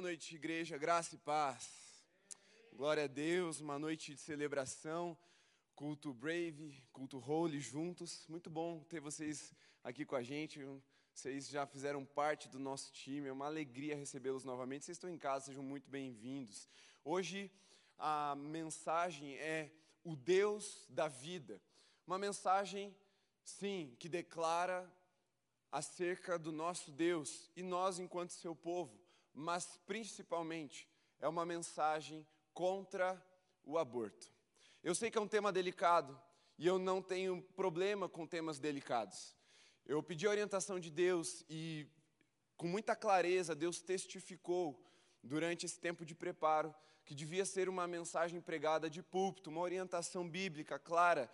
Noite, igreja, graça e paz. Glória a Deus, uma noite de celebração, culto Brave, culto Holy juntos. Muito bom ter vocês aqui com a gente. Vocês já fizeram parte do nosso time, é uma alegria recebê-los novamente. Vocês estão em casa, sejam muito bem-vindos. Hoje a mensagem é o Deus da vida. Uma mensagem, sim, que declara acerca do nosso Deus e nós enquanto seu povo, mas principalmente é uma mensagem contra o aborto. Eu sei que é um tema delicado e eu não tenho problema com temas delicados. Eu pedi a orientação de Deus e com muita clareza Deus testificou durante esse tempo de preparo que devia ser uma mensagem pregada de púlpito, uma orientação bíblica clara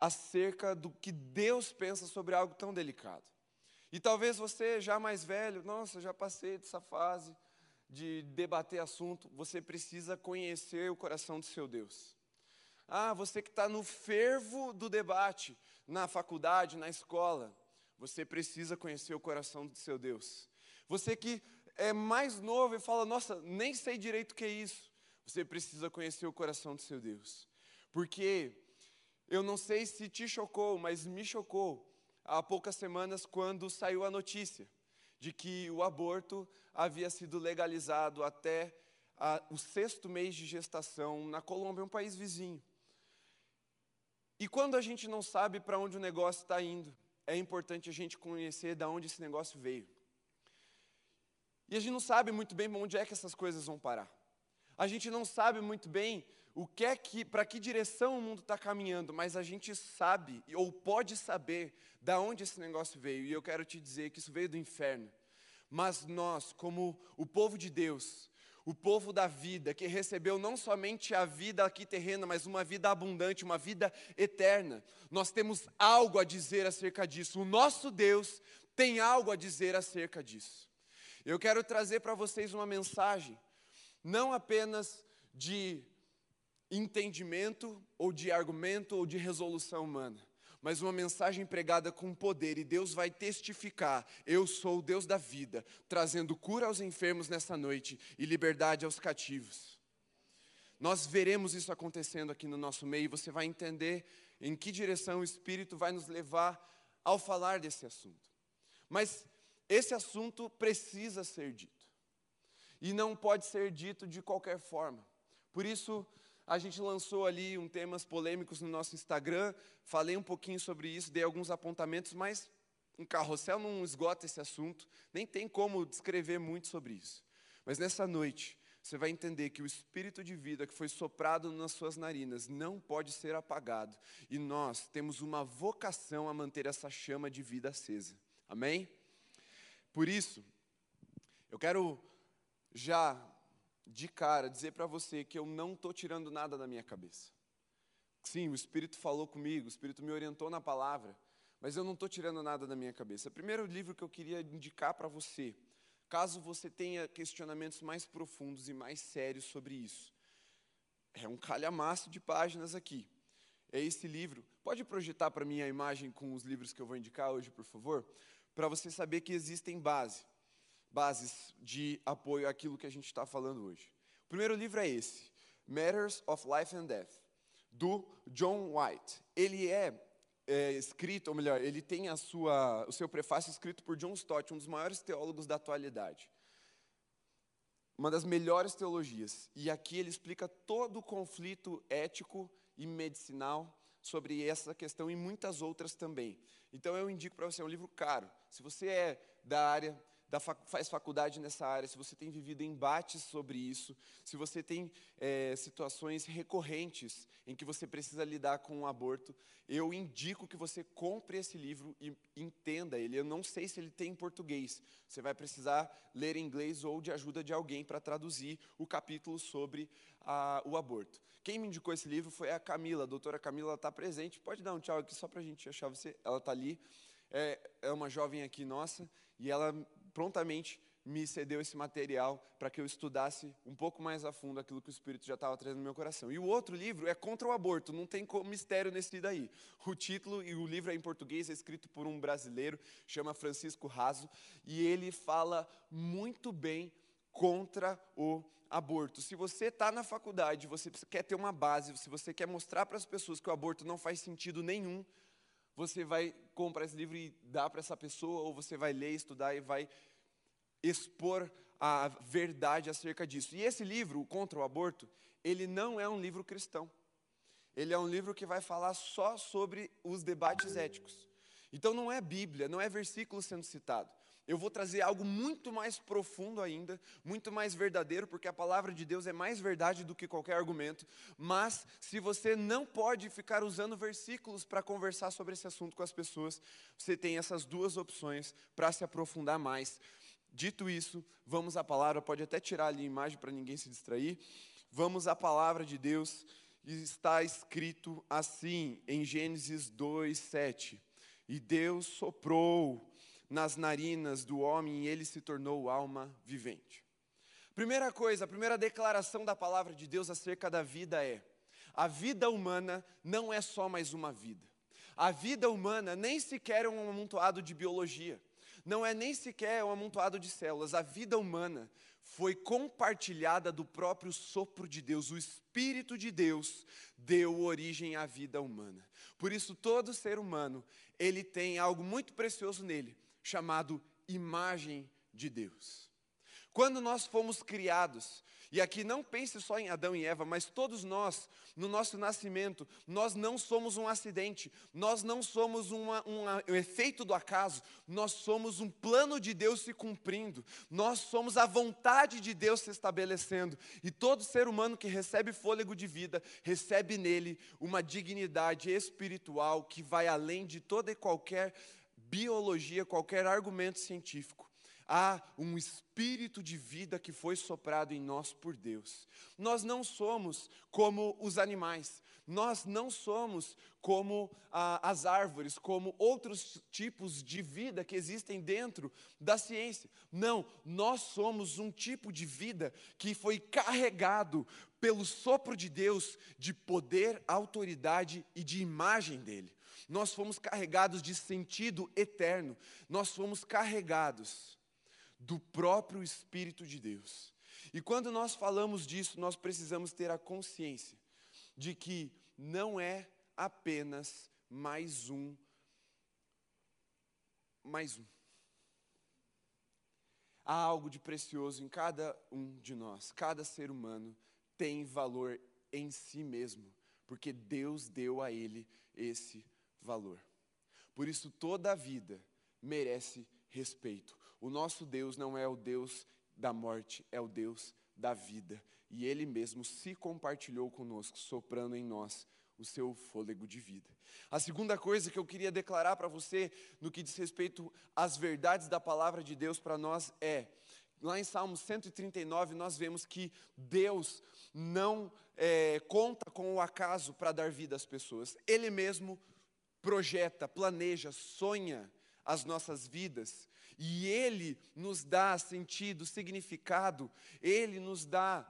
acerca do que Deus pensa sobre algo tão delicado. E talvez você, já mais velho, nossa, já passei dessa fase de debater assunto, você precisa conhecer o coração do seu Deus. Ah, você que está no fervo do debate, na faculdade, na escola, você precisa conhecer o coração do seu Deus. Você que é mais novo e fala, nossa, nem sei direito o que é isso, você precisa conhecer o coração do seu Deus. Porque eu não sei se te chocou, mas me chocou há poucas semanas quando saiu a notícia de que o aborto havia sido legalizado até a, o sexto mês de gestação na Colômbia, um país vizinho. E quando a gente não sabe para onde o negócio está indo, é importante a gente conhecer de onde esse negócio veio. E a gente não sabe muito bem onde é que essas coisas vão parar. A gente não sabe muito bem o que é que, para que direção o mundo está caminhando, mas a gente sabe ou pode saber da onde esse negócio veio. E eu quero te dizer que isso veio do inferno. Mas nós, como o povo de Deus, o povo da vida, que recebeu não somente a vida aqui terrena, mas uma vida abundante, uma vida eterna, nós temos algo a dizer acerca disso. O nosso Deus tem algo a dizer acerca disso. Eu quero trazer para vocês uma mensagem, não apenas de entendimento ou de argumento ou de resolução humana, mas uma mensagem pregada com poder, e Deus vai testificar: eu sou o Deus da vida, trazendo cura aos enfermos nessa noite e liberdade aos cativos. Nós veremos isso acontecendo aqui no nosso meio, e você vai entender em que direção o Espírito vai nos levar ao falar desse assunto. Mas esse assunto precisa ser dito, e não pode ser dito de qualquer forma. Por isso, a gente lançou ali um temas polêmicos no nosso Instagram, falei um pouquinho sobre isso, dei alguns apontamentos, mas um carrossel não esgota esse assunto, nem tem como descrever muito sobre isso. Mas nessa noite, você vai entender que o espírito de vida que foi soprado nas suas narinas não pode ser apagado, e nós temos uma vocação a manter essa chama de vida acesa. Amém? Por isso, eu quero já de cara, dizer para você que eu não estou tirando nada da minha cabeça. Sim, o Espírito falou comigo, o Espírito me orientou na palavra, mas eu não estou tirando nada da minha cabeça. O primeiro livro que eu queria indicar para você, caso você tenha questionamentos mais profundos e mais sérios sobre isso, é um calhamaço de páginas aqui. É esse livro. Pode projetar para mim a imagem com os livros que eu vou indicar hoje, por favor? Para você saber que existem base bases de apoio àquilo que a gente está falando hoje. O primeiro livro é esse, Matters of Life and Death, do John White. Ele é, é escrito, ou melhor, ele tem a sua, o seu prefácio escrito por John Stott, um dos maiores teólogos da atualidade. Uma das melhores teologias. E aqui ele explica todo o conflito ético e medicinal sobre essa questão e muitas outras também. Então eu indico para você, é um livro caro. Se você é da área da, faz faculdade nessa área, se você tem vivido embates sobre isso, se você tem é, situações recorrentes em que você precisa lidar com o um aborto, eu indico que você compre esse livro e entenda ele. Eu não sei se ele tem em português. Você vai precisar ler em inglês ou de ajuda de alguém para traduzir o capítulo sobre a, o aborto. Quem me indicou esse livro foi a Camila, a doutora Camila está presente. Pode dar um tchau aqui só para a gente achar você. Ela está ali. É, é uma jovem aqui nossa e ela prontamente me cedeu esse material para que eu estudasse um pouco mais a fundo aquilo que o Espírito já estava trazendo no meu coração. E o outro livro é contra o aborto, não tem mistério nesse daí. O título e o livro é em português, é escrito por um brasileiro, chama Francisco Raso, e ele fala muito bem contra o aborto. Se você está na faculdade, você quer ter uma base, se você quer mostrar para as pessoas que o aborto não faz sentido nenhum, você vai comprar esse livro e dar para essa pessoa, ou você vai ler, estudar e vai expor a verdade acerca disso. E esse livro, Contra o Aborto, ele não é um livro cristão. Ele é um livro que vai falar só sobre os debates éticos. Então não é Bíblia, não é versículo sendo citado. Eu vou trazer algo muito mais profundo ainda, muito mais verdadeiro, porque a palavra de Deus é mais verdade do que qualquer argumento. Mas, se você não pode ficar usando versículos para conversar sobre esse assunto com as pessoas, você tem essas duas opções para se aprofundar mais. Dito isso, vamos à palavra, pode até tirar ali a imagem para ninguém se distrair. Vamos à palavra de Deus, está escrito assim em Gênesis 2, 7. E Deus soprou nas narinas do homem e ele se tornou alma vivente. Primeira coisa, a primeira declaração da palavra de Deus acerca da vida é: a vida humana não é só mais uma vida. A vida humana nem sequer é um amontoado de biologia, não é nem sequer um amontoado de células. A vida humana foi compartilhada do próprio sopro de Deus, o Espírito de Deus deu origem à vida humana. Por isso, todo ser humano, ele tem algo muito precioso nele, chamado imagem de Deus. Quando nós fomos criados, e aqui não pense só em Adão e Eva, mas todos nós, no nosso nascimento, nós não somos um acidente, nós não somos uma, uma, um efeito do acaso, nós somos um plano de Deus se cumprindo, nós somos a vontade de Deus se estabelecendo, e todo ser humano que recebe fôlego de vida, recebe nele uma dignidade espiritual que vai além de toda e qualquer biologia, qualquer argumento científico. Há um espírito de vida que foi soprado em nós por Deus. Nós não somos como os animais, nós não somos como ah, as árvores, como outros tipos de vida que existem dentro da ciência. Não, nós somos um tipo de vida que foi carregado pelo sopro de Deus de poder, autoridade e de imagem dele nós fomos carregados de sentido eterno, nós fomos carregados do próprio Espírito de Deus. E quando nós falamos disso, nós precisamos ter a consciência de que não é apenas mais um, mais um. Há algo de precioso em cada um de nós, cada ser humano tem valor em si mesmo, porque Deus deu a ele esse valor. Por isso, toda a vida merece respeito. O nosso Deus não é o Deus da morte, é o Deus da vida. E Ele mesmo se compartilhou conosco, soprando em nós o seu fôlego de vida. A segunda coisa que eu queria declarar para você, no que diz respeito às verdades da palavra de Deus para nós, é: lá em Salmo 139, nós vemos que Deus não é, conta com o acaso para dar vida às pessoas, Ele mesmo projeta, planeja, sonha as nossas vidas e Ele nos dá sentido, significado, Ele nos dá.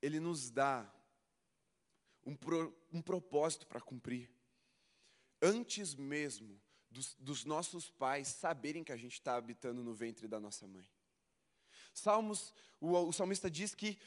Ele nos dá um, pro, um propósito para cumprir. Antes mesmo dos, dos nossos pais saberem que a gente está habitando no ventre da nossa mãe. Salmos, o, o salmista diz que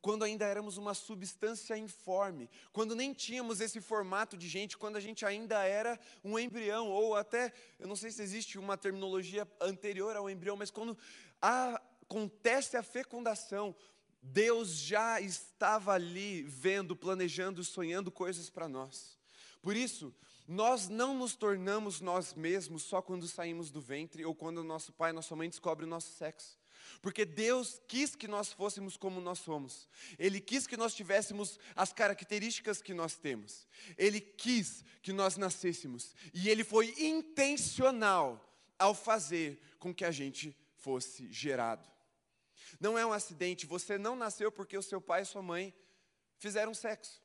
quando ainda éramos uma substância informe, quando nem tínhamos esse formato de gente, quando a gente ainda era um embrião, ou até, eu não sei se existe uma terminologia anterior ao embrião, mas quando acontece a fecundação, Deus já estava ali vendo, planejando, sonhando coisas para nós. Por isso, nós não nos tornamos nós mesmos só quando saímos do ventre ou quando nosso pai, nossa mãe descobre o nosso sexo. Porque Deus quis que nós fôssemos como nós somos. Ele quis que nós tivéssemos as características que nós temos. Ele quis que nós nascêssemos. E ele foi intencional ao fazer com que a gente fosse gerado. Não é um acidente, você não nasceu porque o seu pai e sua mãe fizeram sexo.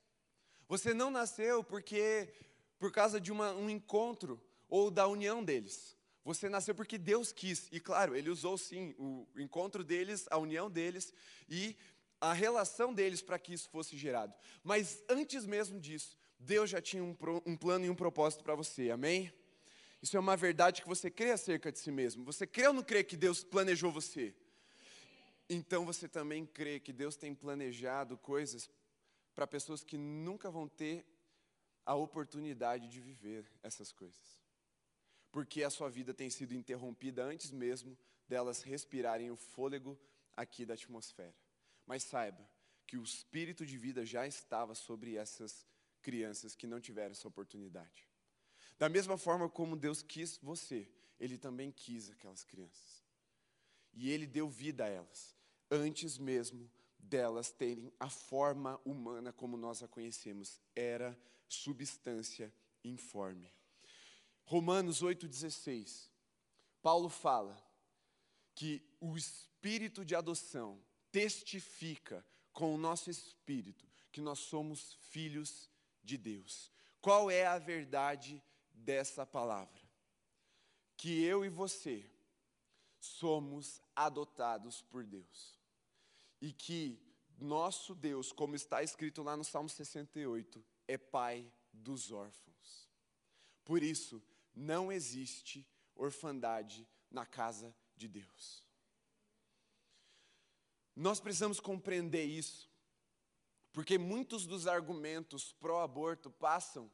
Você não nasceu porque por causa de uma, um encontro ou da união deles. Você nasceu porque Deus quis. E claro, ele usou sim o encontro deles, a união deles e a relação deles para que isso fosse gerado. Mas antes mesmo disso, Deus já tinha um, um plano e um propósito para você. Amém? Isso é uma verdade que você crê acerca de si mesmo. Você crê ou não crê que Deus planejou você? Então você também crê que Deus tem planejado coisas para pessoas que nunca vão ter a oportunidade de viver essas coisas. Porque a sua vida tem sido interrompida antes mesmo delas respirarem o fôlego aqui da atmosfera. Mas saiba que o espírito de vida já estava sobre essas crianças que não tiveram essa oportunidade. Da mesma forma como Deus quis você, Ele também quis aquelas crianças. E Ele deu vida a elas, antes mesmo delas terem a forma humana como nós a conhecemos. Era substância informe. Romanos 8,16. Paulo fala que o espírito de adoção testifica com o nosso espírito que nós somos filhos de Deus. Qual é a verdade dessa palavra? Que eu e você somos adotados por Deus. E que nosso Deus, como está escrito lá no Salmo 68, é pai dos órfãos. Por isso, não existe orfandade na casa de Deus. Nós precisamos compreender isso, porque muitos dos argumentos pró-aborto passam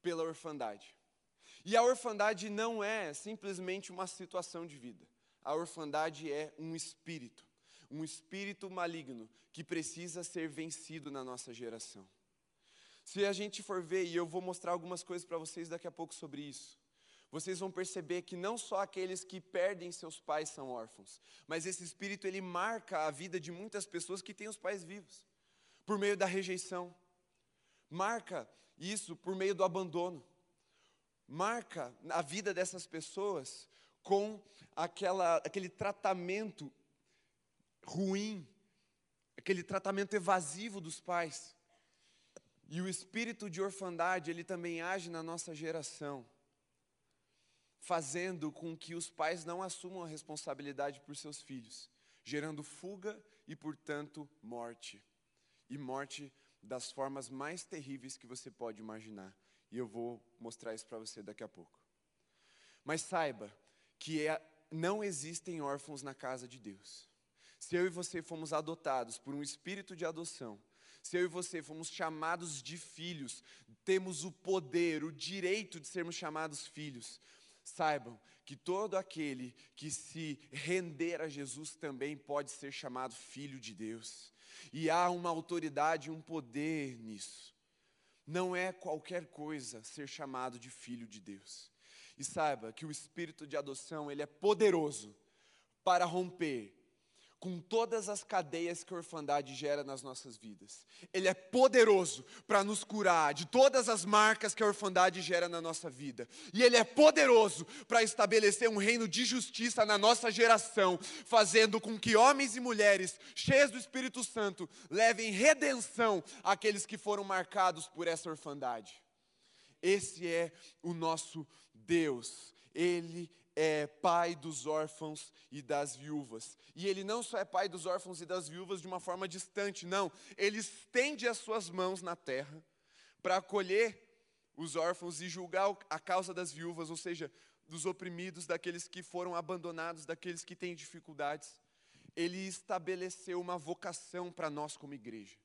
pela orfandade. E a orfandade não é simplesmente uma situação de vida. A orfandade é um espírito, um espírito maligno que precisa ser vencido na nossa geração. Se a gente for ver, e eu vou mostrar algumas coisas para vocês daqui a pouco sobre isso, vocês vão perceber que não só aqueles que perdem seus pais são órfãos, mas esse espírito ele marca a vida de muitas pessoas que têm os pais vivos, por meio da rejeição. Marca isso por meio do abandono. Marca a vida dessas pessoas com aquela, aquele tratamento ruim, aquele tratamento evasivo dos pais. E o espírito de orfandade, ele também age na nossa geração fazendo com que os pais não assumam a responsabilidade por seus filhos, gerando fuga e, portanto, morte. E morte das formas mais terríveis que você pode imaginar. E eu vou mostrar isso para você daqui a pouco. Mas saiba que é, não existem órfãos na casa de Deus. Se eu e você fomos adotados por um espírito de adoção, se eu e você fomos chamados de filhos, temos o poder, o direito de sermos chamados filhos, Saibam que todo aquele que se render a Jesus também pode ser chamado filho de Deus. E há uma autoridade, um poder nisso. Não é qualquer coisa ser chamado de filho de Deus. E saiba que o espírito de adoção, ele é poderoso para romper com todas as cadeias que a orfandade gera nas nossas vidas. Ele é poderoso para nos curar de todas as marcas que a orfandade gera na nossa vida. E ele é poderoso para estabelecer um reino de justiça na nossa geração, fazendo com que homens e mulheres cheios do Espírito Santo levem redenção àqueles que foram marcados por essa orfandade. Esse é o nosso Deus. Ele é pai dos órfãos e das viúvas. E ele não só é pai dos órfãos e das viúvas de uma forma distante, não. Ele estende as suas mãos na terra para acolher os órfãos e julgar a causa das viúvas, ou seja, dos oprimidos, daqueles que foram abandonados, daqueles que têm dificuldades. Ele estabeleceu uma vocação para nós como igreja.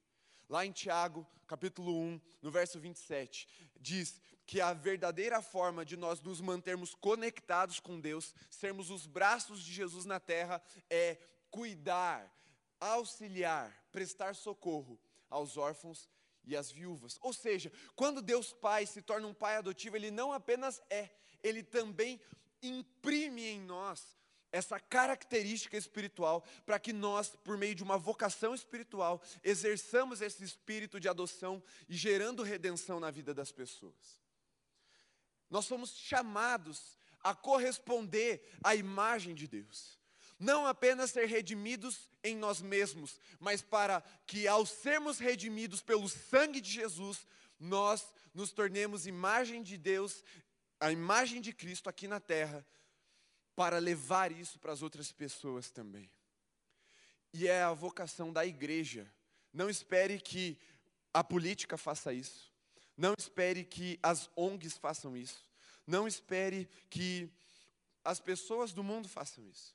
Lá em Tiago, capítulo 1, no verso 27, diz que a verdadeira forma de nós nos mantermos conectados com Deus, sermos os braços de Jesus na terra, é cuidar, auxiliar, prestar socorro aos órfãos e às viúvas. Ou seja, quando Deus Pai se torna um pai adotivo, ele não apenas é, ele também imprime em nós essa característica espiritual para que nós, por meio de uma vocação espiritual, exerçamos esse espírito de adoção e gerando redenção na vida das pessoas. Nós somos chamados a corresponder à imagem de Deus. Não apenas ser redimidos em nós mesmos, mas para que, ao sermos redimidos pelo sangue de Jesus, nós nos tornemos imagem de Deus, a imagem de Cristo aqui na terra, para levar isso para as outras pessoas também. E é a vocação da igreja. Não espere que a política faça isso. Não espere que as ONGs façam isso. Não espere que as pessoas do mundo façam isso.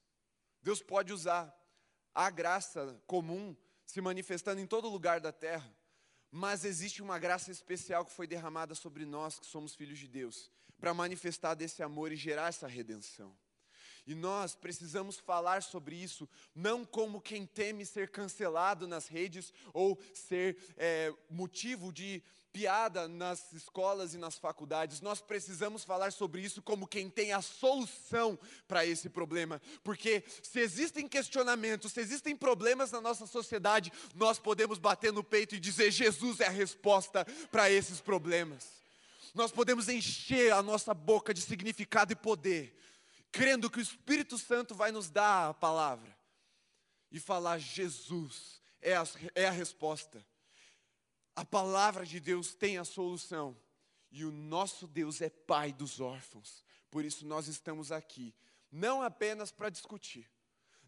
Deus pode usar a graça comum se manifestando em todo lugar da terra, mas existe uma graça especial que foi derramada sobre nós, que somos filhos de Deus, para manifestar desse amor e gerar essa redenção. E nós precisamos falar sobre isso, não como quem teme ser cancelado nas redes ou ser é, motivo de piada nas escolas e nas faculdades. Nós precisamos falar sobre isso como quem tem a solução para esse problema. Porque se existem questionamentos, se existem problemas na nossa sociedade, nós podemos bater no peito e dizer: Jesus é a resposta para esses problemas. Nós podemos encher a nossa boca de significado e poder, crendo que o Espírito Santo vai nos dar a palavra e falar: Jesus é a, é a resposta. A palavra de Deus tem a solução. E o nosso Deus é Pai dos órfãos. Por isso nós estamos aqui, não apenas para discutir,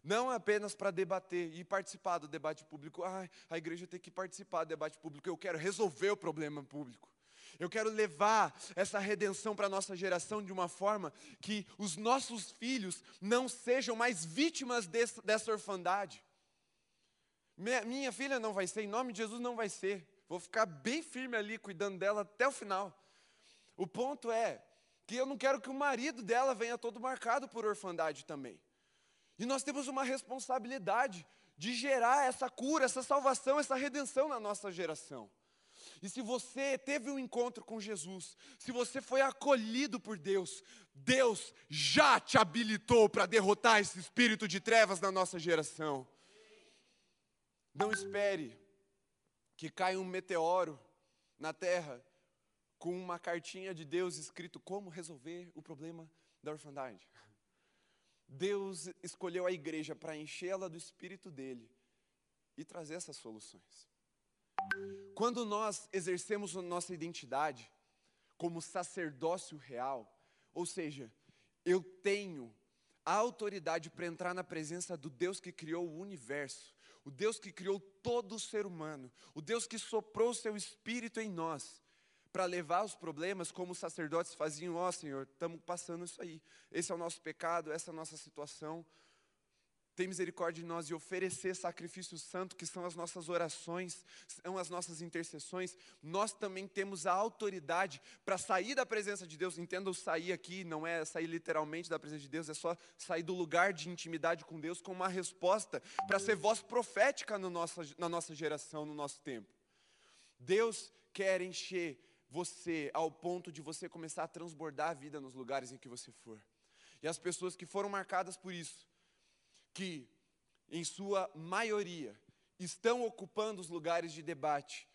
não apenas para debater e participar do debate público. Ah, a igreja tem que participar do debate público. Eu quero resolver o problema público. Eu quero levar essa redenção para a nossa geração de uma forma que os nossos filhos não sejam mais vítimas dessa, dessa orfandade. Minha, minha filha não vai ser, em nome de Jesus não vai ser. Vou ficar bem firme ali, cuidando dela até o final. O ponto é que eu não quero que o marido dela venha todo marcado por orfandade também. E nós temos uma responsabilidade de gerar essa cura, essa salvação, essa redenção na nossa geração. E se você teve um encontro com Jesus, se você foi acolhido por Deus, Deus já te habilitou para derrotar esse espírito de trevas na nossa geração. Não espere que cai um meteoro na terra com uma cartinha de Deus escrito como resolver o problema da orfandade. Deus escolheu a igreja para enchê-la do espírito dele e trazer essas soluções. Quando nós exercemos nossa identidade como sacerdócio real, ou seja, eu tenho a autoridade para entrar na presença do Deus que criou o universo, o Deus que criou todo o ser humano, o Deus que soprou o seu espírito em nós, para levar os problemas como os sacerdotes faziam, ó oh, Senhor, estamos passando isso aí, esse é o nosso pecado, essa é a nossa situação, tem misericórdia de nós e oferecer sacrifício santo, que são as nossas orações, são as nossas intercessões, nós também temos a autoridade para sair da presença de Deus. Entenda o sair aqui, não é sair literalmente da presença de Deus, é só sair do lugar de intimidade com Deus com uma resposta para ser voz profética no nossa, na nossa geração, no nosso tempo. Deus quer encher você ao ponto de você começar a transbordar a vida nos lugares em que você for. E as pessoas que foram marcadas por isso, que, em sua maioria, estão ocupando os lugares de debate,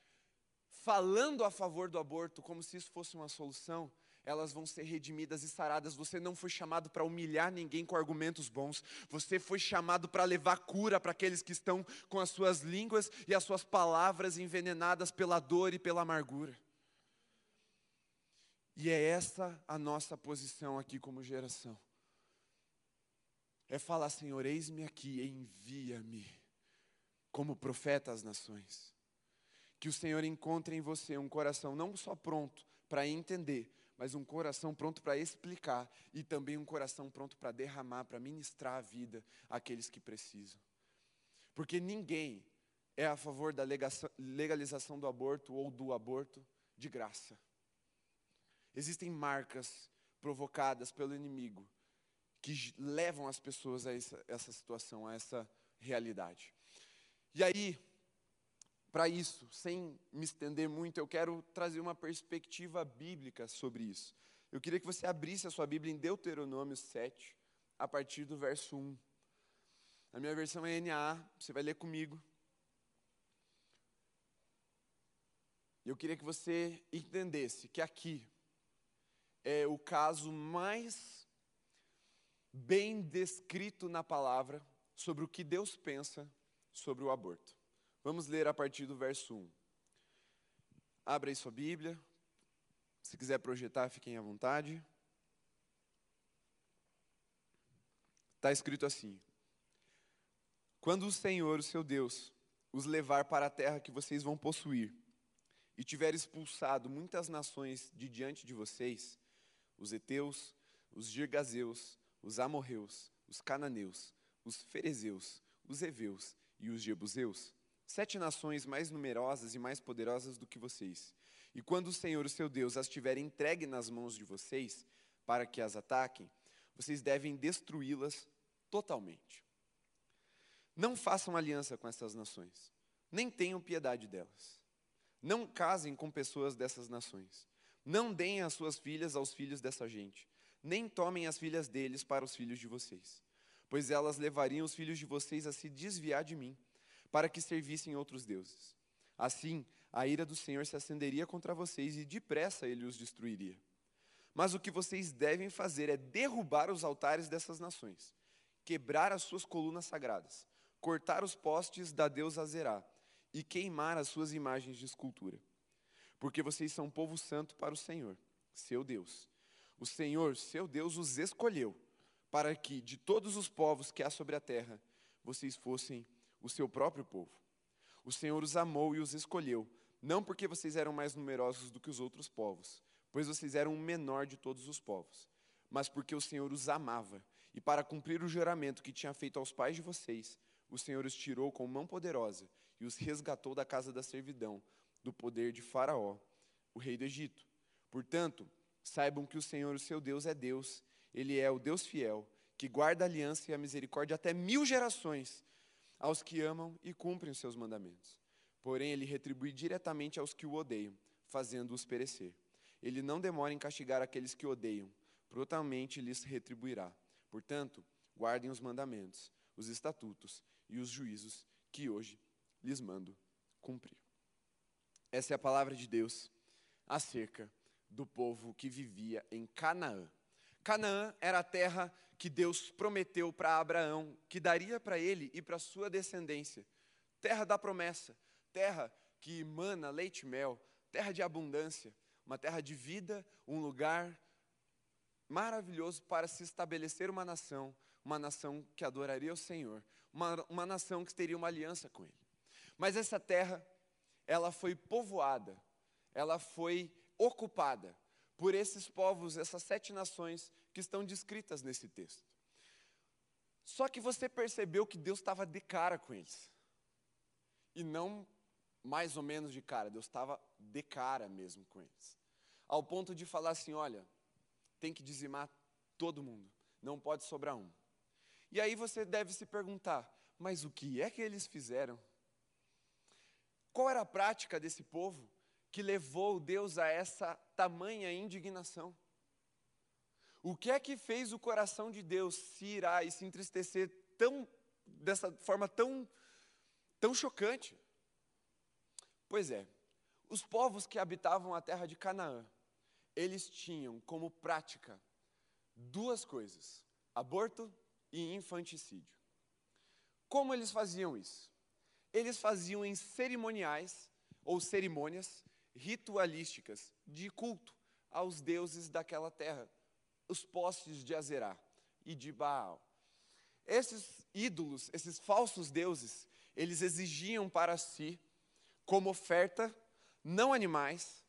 falando a favor do aborto como se isso fosse uma solução, elas vão ser redimidas e saradas. Você não foi chamado para humilhar ninguém com argumentos bons. Você foi chamado para levar cura para aqueles que estão com as suas línguas e as suas palavras envenenadas pela dor e pela amargura. E é essa a nossa posição aqui como geração é falar: Senhor, eis-me aqui, envia-me como profeta às nações. Que o Senhor encontre em você um coração não só pronto para entender, mas um coração pronto para explicar e também um coração pronto para derramar, para ministrar a vida àqueles que precisam. Porque ninguém é a favor da legalização do aborto ou do aborto de graça. Existem marcas provocadas pelo inimigo que levam as pessoas a essa, essa situação, a essa realidade. E aí, para isso, sem me estender muito, eu quero trazer uma perspectiva bíblica sobre isso. Eu queria que você abrisse a sua Bíblia em Deuteronômio 7, a partir do verso 1. A minha versão é NA, você vai ler comigo. Eu queria que você entendesse que aqui é o caso mais bem descrito na palavra sobre o que Deus pensa sobre o aborto. Vamos ler a partir do verso 1. Abra aí sua Bíblia. Se quiser projetar, fiquem à vontade. Está escrito assim: Quando o Senhor, o seu Deus, os levar para a terra que vocês vão possuir, e tiver expulsado muitas nações de diante de vocês, os heteus, os girgazeus, os amorreus, os cananeus, os ferezeus, os heveus e os jebuseus, sete nações mais numerosas e mais poderosas do que vocês. E quando o Senhor, o seu Deus, as tiver entregue nas mãos de vocês, para que as ataquem, vocês devem destruí-las totalmente. Não façam aliança com essas nações, nem tenham piedade delas. Não casem com pessoas dessas nações. Não deem as suas filhas aos filhos dessa gente, nem tomem as filhas deles para os filhos de vocês, pois elas levariam os filhos de vocês a se desviar de mim, para que servissem outros deuses. Assim, a ira do Senhor se acenderia contra vocês e depressa ele os destruiria. Mas o que vocês devem fazer é derrubar os altares dessas nações, quebrar as suas colunas sagradas, cortar os postes da deusa Azerá e queimar as suas imagens de escultura. Porque vocês são povo santo para o Senhor, seu Deus. O Senhor, seu Deus, os escolheu para que, de todos os povos que há sobre a terra, vocês fossem o seu próprio povo. O Senhor os amou e os escolheu, não porque vocês eram mais numerosos do que os outros povos, pois vocês eram o menor de todos os povos, mas porque o Senhor os amava, e para cumprir o juramento que tinha feito aos pais de vocês, o Senhor os tirou com mão poderosa e os resgatou da casa da servidão, do poder de Faraó, o rei do Egito. Portanto, saibam que o Senhor, o seu Deus, é Deus, ele é o Deus fiel, que guarda a aliança e a misericórdia até mil gerações aos que amam e cumprem os seus mandamentos. Porém, ele retribui diretamente aos que o odeiam, fazendo-os perecer. Ele não demora em castigar aqueles que odeiam, prontamente lhes retribuirá. Portanto, guardem os mandamentos, os estatutos e os juízos que hoje lhes mando cumprir. Essa é a palavra de Deus acerca do povo que vivia em Canaã. Canaã era a terra que Deus prometeu para Abraão, que daria para ele e para sua descendência. Terra da promessa, terra que emana leite e mel, terra de abundância, uma terra de vida, um lugar maravilhoso para se estabelecer uma nação, uma nação que adoraria o Senhor, uma, uma nação que teria uma aliança com Ele. Mas essa terra, ela foi povoada, ela foi ocupada por esses povos, essas sete nações que estão descritas nesse texto. Só que você percebeu que Deus estava de cara com eles. E não mais ou menos de cara, Deus estava de cara mesmo com eles. Ao ponto de falar assim: olha, tem que dizimar todo mundo, não pode sobrar um. E aí você deve se perguntar: mas o que é que eles fizeram? Qual era a prática desse povo que levou Deus a essa tamanha indignação? O que é que fez o coração de Deus se irar e se entristecer tão, dessa forma tão, tão chocante? Pois é, os povos que habitavam a terra de Canaã, eles tinham como prática duas coisas: aborto e infanticídio. Como eles faziam isso? Eles faziam em cerimoniais ou cerimônias ritualísticas de culto aos deuses daquela terra, os postes de Azerá e de Baal. Esses ídolos, esses falsos deuses, eles exigiam para si, como oferta, não animais,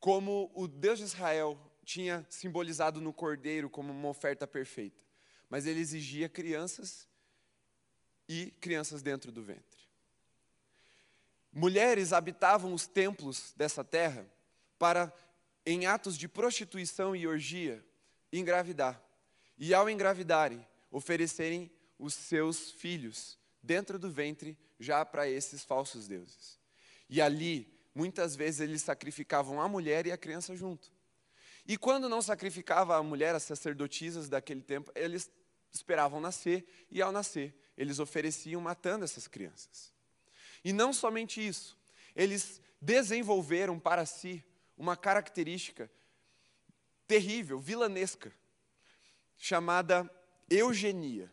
como o Deus de Israel tinha simbolizado no cordeiro como uma oferta perfeita, mas ele exigia crianças e crianças dentro do ventre. Mulheres habitavam os templos dessa terra para, em atos de prostituição e orgia, engravidar. E ao engravidarem, oferecerem os seus filhos dentro do ventre já para esses falsos deuses. E ali, muitas vezes, eles sacrificavam a mulher e a criança junto. E quando não sacrificava a mulher, as sacerdotisas daquele tempo, eles esperavam nascer, e ao nascer, eles ofereciam matando essas crianças. E não somente isso, eles desenvolveram para si uma característica terrível, vilanesca, chamada eugenia.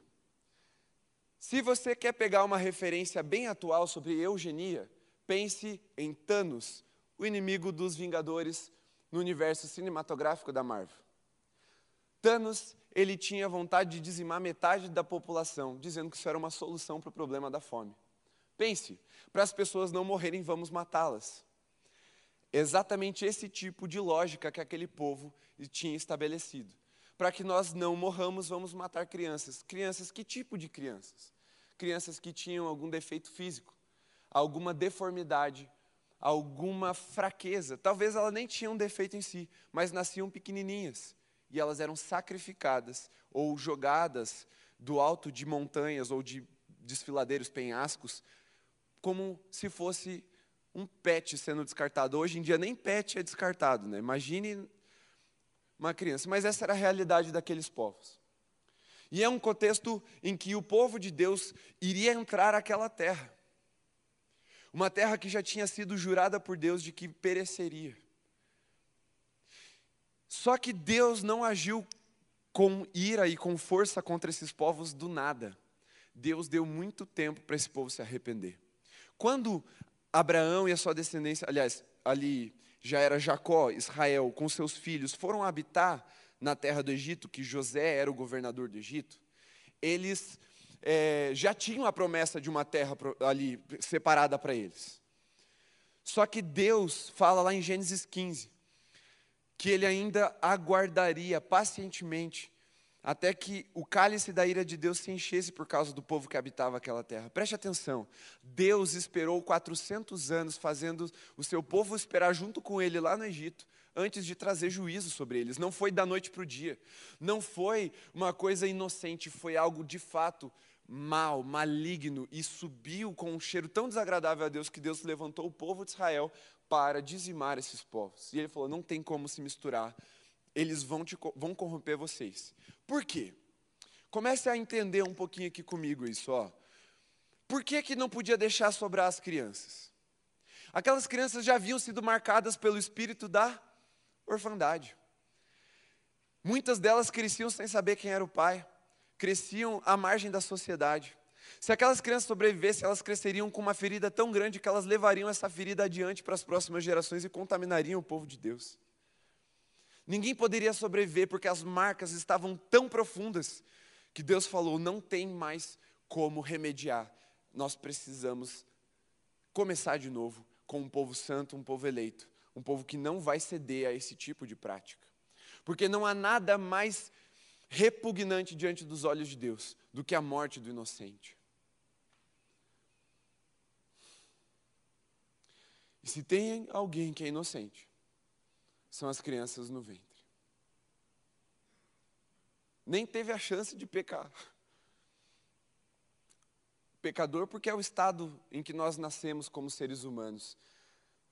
Se você quer pegar uma referência bem atual sobre eugenia, pense em Thanos, o inimigo dos Vingadores no universo cinematográfico da Marvel. Thanos, ele tinha vontade de dizimar metade da população, dizendo que isso era uma solução para o problema da fome. Pense, para as pessoas não morrerem, vamos matá-las. exatamente esse tipo de lógica que aquele povo tinha estabelecido. Para que nós não morramos, vamos matar crianças. Crianças, que tipo de crianças? Crianças que tinham algum defeito físico, alguma deformidade, alguma fraqueza. Talvez elas nem tinham um defeito em si, mas nasciam pequenininhas e elas eram sacrificadas ou jogadas do alto de montanhas ou de desfiladeiros, penhascos, como se fosse um pet sendo descartado. Hoje em dia nem pet é descartado, né? Imagine uma criança. Mas essa era a realidade daqueles povos. E é um contexto em que o povo de Deus iria entrar àquela terra. Uma terra que já tinha sido jurada por Deus de que pereceria. Só que Deus não agiu com ira e com força contra esses povos do nada. Deus deu muito tempo para esse povo se arrepender. Quando Abraão e a sua descendência, aliás, ali já era Jacó, Israel, com seus filhos, foram habitar na terra do Egito, que José era o governador do Egito, eles é, já tinham a promessa de uma terra ali separada para eles. Só que Deus fala lá em Gênesis 15 que ele ainda aguardaria pacientemente até que o cálice da ira de Deus se enchesse por causa do povo que habitava aquela terra. Preste atenção, Deus esperou 400 anos fazendo o seu povo esperar junto com ele lá no Egito, antes de trazer juízo sobre eles. Não foi da noite para o dia, não foi uma coisa inocente, foi algo de fato mal, maligno e subiu com um cheiro tão desagradável a Deus que Deus levantou o povo de Israel para dizimar esses povos. E ele falou: não tem como se misturar, eles vão, te, vão corromper vocês. Por quê? Comece a entender um pouquinho aqui comigo isso, ó. Por que, que não podia deixar sobrar as crianças? Aquelas crianças já haviam sido marcadas pelo espírito da orfandade. Muitas delas cresciam sem saber quem era o pai, cresciam à margem da sociedade. Se aquelas crianças sobrevivessem, elas cresceriam com uma ferida tão grande que elas levariam essa ferida adiante para as próximas gerações e contaminariam o povo de Deus. Ninguém poderia sobreviver porque as marcas estavam tão profundas que Deus falou: não tem mais como remediar. Nós precisamos começar de novo com um povo santo, um povo eleito, um povo que não vai ceder a esse tipo de prática. Porque não há nada mais repugnante diante dos olhos de Deus do que a morte do inocente. E se tem alguém que é inocente, são as crianças no ventre. Nem teve a chance de pecar. Pecador, porque é o estado em que nós nascemos como seres humanos.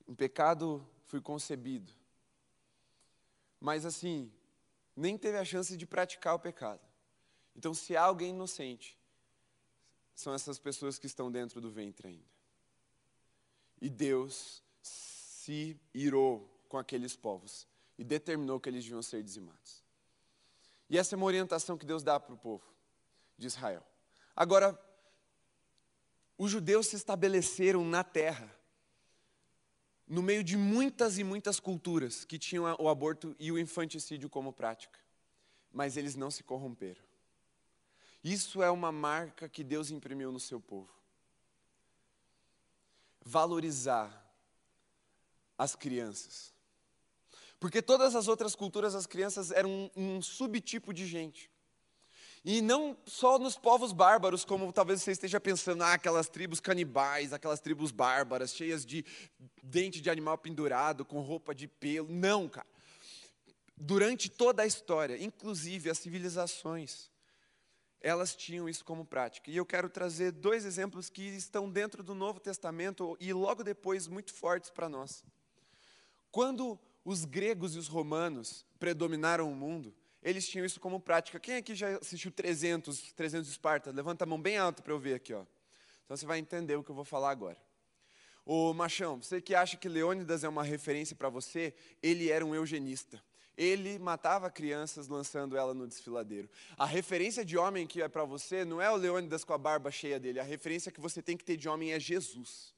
Em pecado fui concebido. Mas assim, nem teve a chance de praticar o pecado. Então, se há alguém inocente, são essas pessoas que estão dentro do ventre ainda. E Deus se irou com aqueles povos e determinou que eles deviam ser dizimados. E essa é uma orientação que Deus dá para o povo de Israel. Agora, os judeus se estabeleceram na terra, no meio de muitas e muitas culturas que tinham o aborto e o infanticídio como prática, mas eles não se corromperam. Isso é uma marca que Deus imprimiu no seu povo. Valorizar as crianças. Porque todas as outras culturas, as crianças eram um, um subtipo de gente. E não só nos povos bárbaros, como talvez você esteja pensando, ah, aquelas tribos canibais, aquelas tribos bárbaras, cheias de dente de animal pendurado, com roupa de pelo. Não, cara. Durante toda a história, inclusive as civilizações, elas tinham isso como prática. E eu quero trazer dois exemplos que estão dentro do Novo Testamento e logo depois muito fortes para nós. Quando os gregos e os romanos predominaram o mundo, eles tinham isso como prática. Quem aqui já assistiu 300, 300 Esparta? Levanta a mão bem alta para eu ver aqui. Ó. Então você vai entender o que eu vou falar agora. Ô Machão, você que acha que Leônidas é uma referência para você, ele era um eugenista. Ele matava crianças lançando ela no desfiladeiro. A referência de homem que é para você não é o Leônidas com a barba cheia dele. A referência que você tem que ter de homem é Jesus.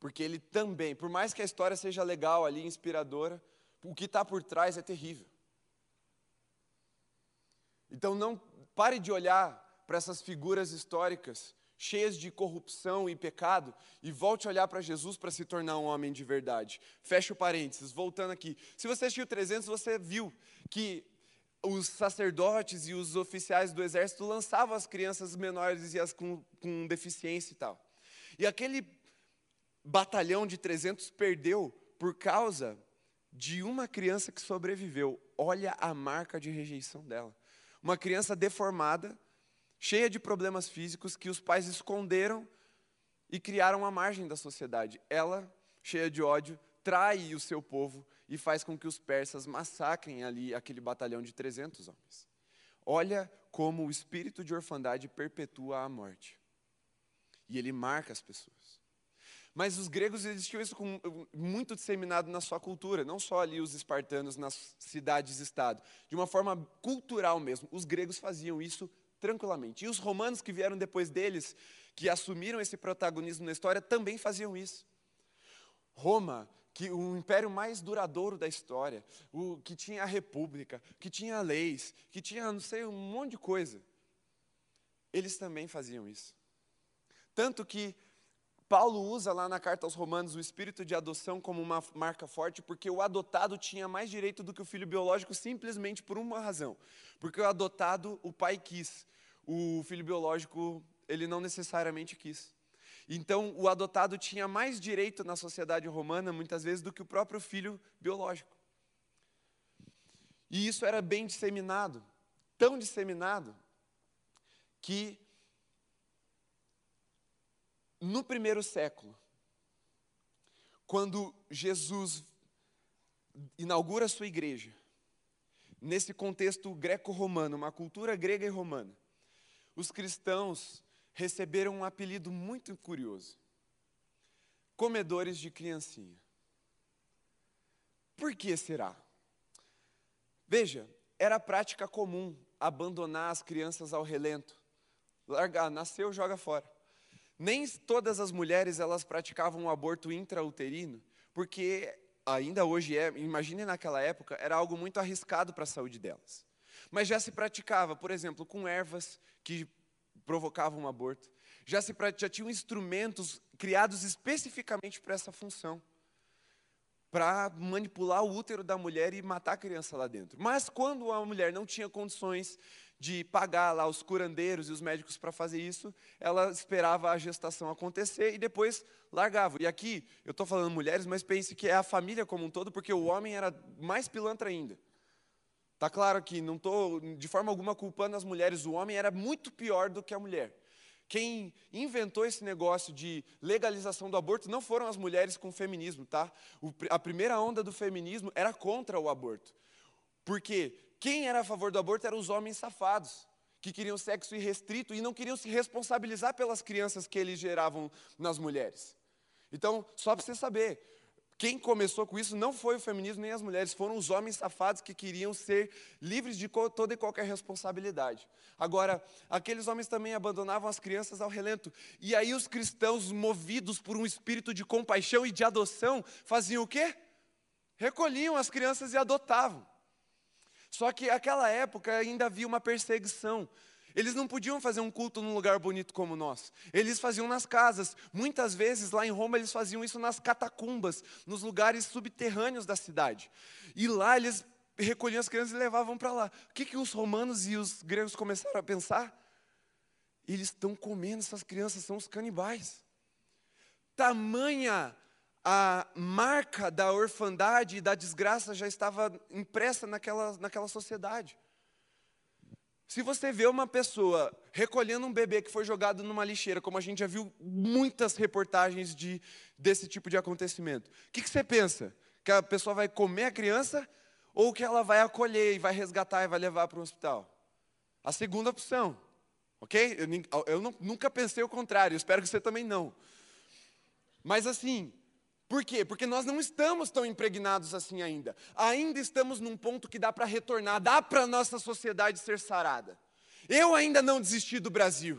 Porque ele também, por mais que a história seja legal ali, inspiradora, o que está por trás é terrível. Então não pare de olhar para essas figuras históricas cheias de corrupção e pecado, e volte a olhar para Jesus para se tornar um homem de verdade. Fecha o parênteses, voltando aqui. Se você assistiu 300, você viu que os sacerdotes e os oficiais do exército lançavam as crianças menores e as com, com deficiência e tal. E aquele batalhão de 300 perdeu por causa de uma criança que sobreviveu. Olha a marca de rejeição dela. Uma criança deformada, cheia de problemas físicos que os pais esconderam e criaram à margem da sociedade. Ela, cheia de ódio, trai o seu povo e faz com que os persas massacrem ali aquele batalhão de 300 homens. Olha como o espírito de orfandade perpetua a morte. E ele marca as pessoas. Mas os gregos existiam isso com, muito disseminado na sua cultura, não só ali os espartanos nas cidades-estado, de uma forma cultural mesmo. Os gregos faziam isso tranquilamente. E os romanos que vieram depois deles, que assumiram esse protagonismo na história, também faziam isso. Roma, que o império mais duradouro da história, o que tinha a república, que tinha leis, que tinha, não sei, um monte de coisa. Eles também faziam isso. Tanto que Paulo usa lá na carta aos Romanos o espírito de adoção como uma marca forte, porque o adotado tinha mais direito do que o filho biológico simplesmente por uma razão. Porque o adotado, o pai quis, o filho biológico, ele não necessariamente quis. Então, o adotado tinha mais direito na sociedade romana, muitas vezes, do que o próprio filho biológico. E isso era bem disseminado, tão disseminado, que no primeiro século, quando Jesus inaugura a sua igreja, nesse contexto greco-romano, uma cultura grega e romana, os cristãos receberam um apelido muito curioso: comedores de criancinha. Por que será? Veja, era prática comum abandonar as crianças ao relento. Largar, nasceu, joga fora. Nem todas as mulheres elas praticavam o aborto intrauterino, porque ainda hoje é, imagine naquela época, era algo muito arriscado para a saúde delas. Mas já se praticava, por exemplo, com ervas que provocavam um aborto. Já se já tinham instrumentos criados especificamente para essa função para manipular o útero da mulher e matar a criança lá dentro. Mas quando a mulher não tinha condições de pagar lá os curandeiros e os médicos para fazer isso, ela esperava a gestação acontecer e depois largava. E aqui, eu estou falando mulheres, mas pense que é a família como um todo, porque o homem era mais pilantra ainda. Está claro que não estou de forma alguma culpando as mulheres, o homem era muito pior do que a mulher. Quem inventou esse negócio de legalização do aborto não foram as mulheres com o feminismo, tá? O, a primeira onda do feminismo era contra o aborto. Porque quem era a favor do aborto eram os homens safados, que queriam sexo irrestrito e não queriam se responsabilizar pelas crianças que eles geravam nas mulheres. Então, só para você saber, quem começou com isso não foi o feminismo nem as mulheres, foram os homens safados que queriam ser livres de toda e qualquer responsabilidade. Agora, aqueles homens também abandonavam as crianças ao relento. E aí os cristãos, movidos por um espírito de compaixão e de adoção, faziam o quê? Recolhiam as crianças e adotavam. Só que naquela época ainda havia uma perseguição. Eles não podiam fazer um culto num lugar bonito como nós. Eles faziam nas casas. Muitas vezes lá em Roma eles faziam isso nas catacumbas, nos lugares subterrâneos da cidade. E lá eles recolhiam as crianças e levavam para lá. O que, que os romanos e os gregos começaram a pensar? Eles estão comendo essas crianças, são os canibais. Tamanha a marca da orfandade e da desgraça já estava impressa naquela, naquela sociedade. Se você vê uma pessoa recolhendo um bebê que foi jogado numa lixeira, como a gente já viu muitas reportagens de, desse tipo de acontecimento, o que, que você pensa? Que a pessoa vai comer a criança ou que ela vai acolher e vai resgatar e vai levar para o hospital? A segunda opção, ok? Eu, eu não, nunca pensei o contrário, espero que você também não. Mas assim, por quê? Porque nós não estamos tão impregnados assim ainda. Ainda estamos num ponto que dá para retornar, dá para a nossa sociedade ser sarada. Eu ainda não desisti do Brasil.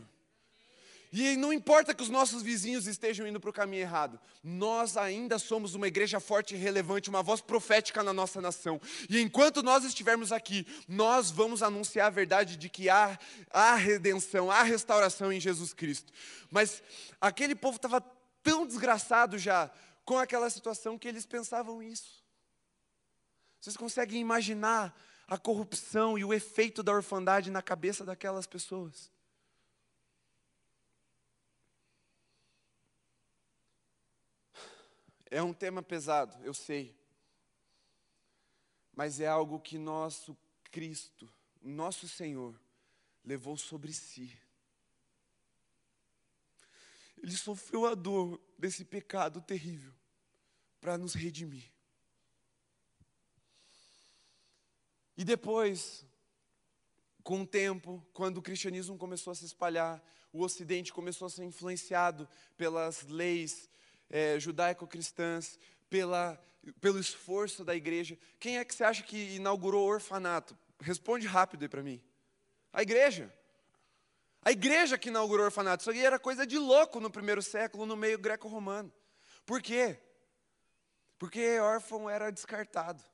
E não importa que os nossos vizinhos estejam indo para o caminho errado, nós ainda somos uma igreja forte e relevante, uma voz profética na nossa nação. E enquanto nós estivermos aqui, nós vamos anunciar a verdade de que há, há redenção, há restauração em Jesus Cristo. Mas aquele povo estava tão desgraçado já com aquela situação que eles pensavam isso. Vocês conseguem imaginar a corrupção e o efeito da orfandade na cabeça daquelas pessoas? É um tema pesado, eu sei. Mas é algo que nosso Cristo, nosso Senhor, levou sobre si. Ele sofreu a dor desse pecado terrível para nos redimir. E depois, com o tempo, quando o cristianismo começou a se espalhar, o Ocidente começou a ser influenciado pelas leis é, judaico-cristãs, pela, pelo esforço da igreja. Quem é que você acha que inaugurou o orfanato? Responde rápido aí para mim. A igreja. A igreja que inaugurou o orfanato. Isso aí era coisa de louco no primeiro século, no meio greco-romano. Por quê? Porque órfão era descartado.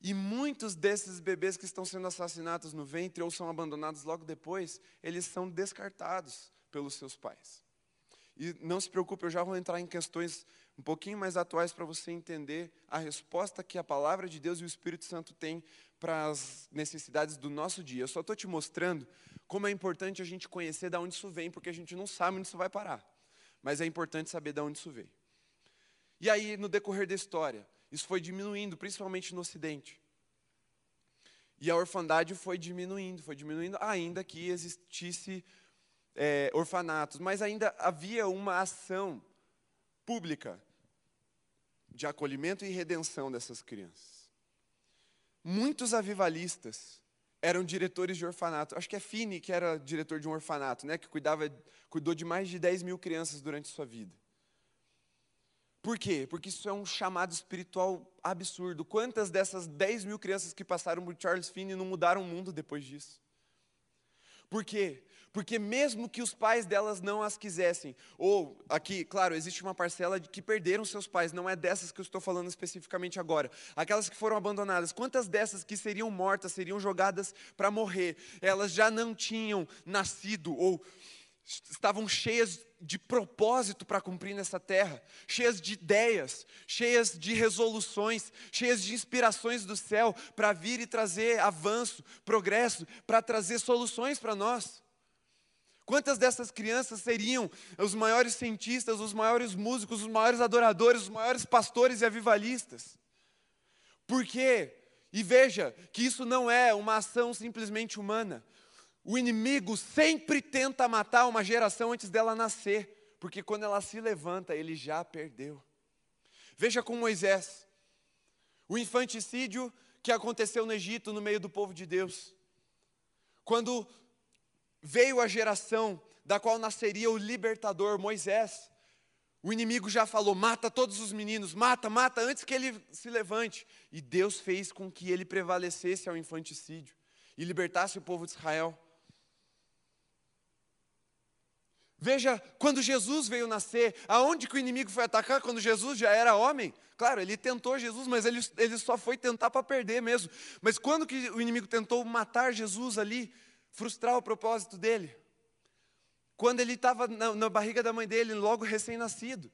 E muitos desses bebês que estão sendo assassinados no ventre ou são abandonados logo depois, eles são descartados pelos seus pais. E não se preocupe, eu já vou entrar em questões um pouquinho mais atuais para você entender a resposta que a palavra de Deus e o Espírito Santo têm para as necessidades do nosso dia. Eu só estou te mostrando como é importante a gente conhecer de onde isso vem, porque a gente não sabe onde isso vai parar. Mas é importante saber de onde isso veio. E aí, no decorrer da história, isso foi diminuindo, principalmente no Ocidente. E a orfandade foi diminuindo, foi diminuindo, ainda que existisse é, orfanatos, mas ainda havia uma ação pública de acolhimento e redenção dessas crianças. Muitos avivalistas eram diretores de orfanato. Acho que é Fini que era diretor de um orfanato, né, que cuidava, cuidou de mais de 10 mil crianças durante sua vida. Por quê? Porque isso é um chamado espiritual absurdo. Quantas dessas 10 mil crianças que passaram por Charles Finney não mudaram o mundo depois disso? Por quê? Porque mesmo que os pais delas não as quisessem, ou aqui, claro, existe uma parcela de que perderam seus pais, não é dessas que eu estou falando especificamente agora. Aquelas que foram abandonadas, quantas dessas que seriam mortas, seriam jogadas para morrer, elas já não tinham nascido ou estavam cheias de propósito para cumprir nessa terra, cheias de ideias, cheias de resoluções, cheias de inspirações do céu para vir e trazer avanço, progresso, para trazer soluções para nós. Quantas dessas crianças seriam os maiores cientistas, os maiores músicos, os maiores adoradores, os maiores pastores e avivalistas? Por quê? E veja que isso não é uma ação simplesmente humana. O inimigo sempre tenta matar uma geração antes dela nascer, porque quando ela se levanta, ele já perdeu. Veja com Moisés, o infanticídio que aconteceu no Egito, no meio do povo de Deus. Quando veio a geração da qual nasceria o libertador, Moisés, o inimigo já falou: mata todos os meninos, mata, mata, antes que ele se levante. E Deus fez com que ele prevalecesse ao infanticídio e libertasse o povo de Israel. Veja, quando Jesus veio nascer, aonde que o inimigo foi atacar quando Jesus já era homem? Claro, ele tentou Jesus, mas ele, ele só foi tentar para perder mesmo. Mas quando que o inimigo tentou matar Jesus ali, frustrar o propósito dele? Quando ele estava na, na barriga da mãe dele, logo recém-nascido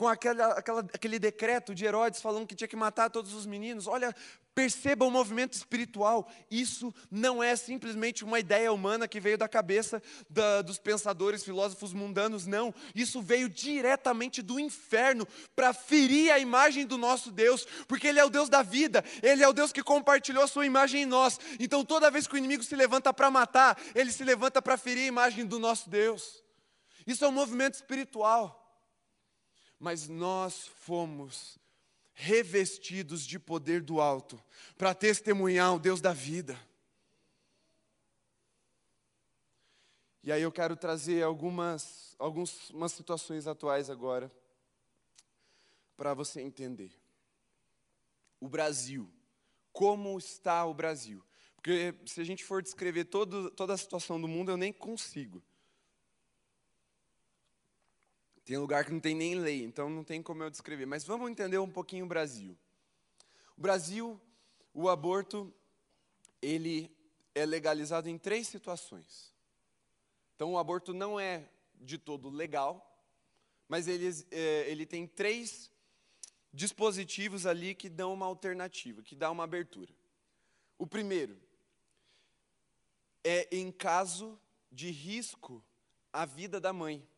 com aquela, aquela, aquele decreto de Herodes falando que tinha que matar todos os meninos. Olha, perceba o movimento espiritual. Isso não é simplesmente uma ideia humana que veio da cabeça da, dos pensadores, filósofos mundanos, não. Isso veio diretamente do inferno para ferir a imagem do nosso Deus, porque Ele é o Deus da vida, Ele é o Deus que compartilhou a sua imagem em nós. Então, toda vez que o inimigo se levanta para matar, ele se levanta para ferir a imagem do nosso Deus. Isso é um movimento espiritual mas nós fomos revestidos de poder do alto para testemunhar o Deus da vida. E aí eu quero trazer algumas, algumas situações atuais agora para você entender. O Brasil, como está o Brasil? Porque se a gente for descrever todo, toda a situação do mundo, eu nem consigo. Tem lugar que não tem nem lei, então não tem como eu descrever. Mas vamos entender um pouquinho o Brasil. O Brasil, o aborto, ele é legalizado em três situações. Então, o aborto não é de todo legal, mas ele, é, ele tem três dispositivos ali que dão uma alternativa, que dá uma abertura. O primeiro é em caso de risco à vida da mãe.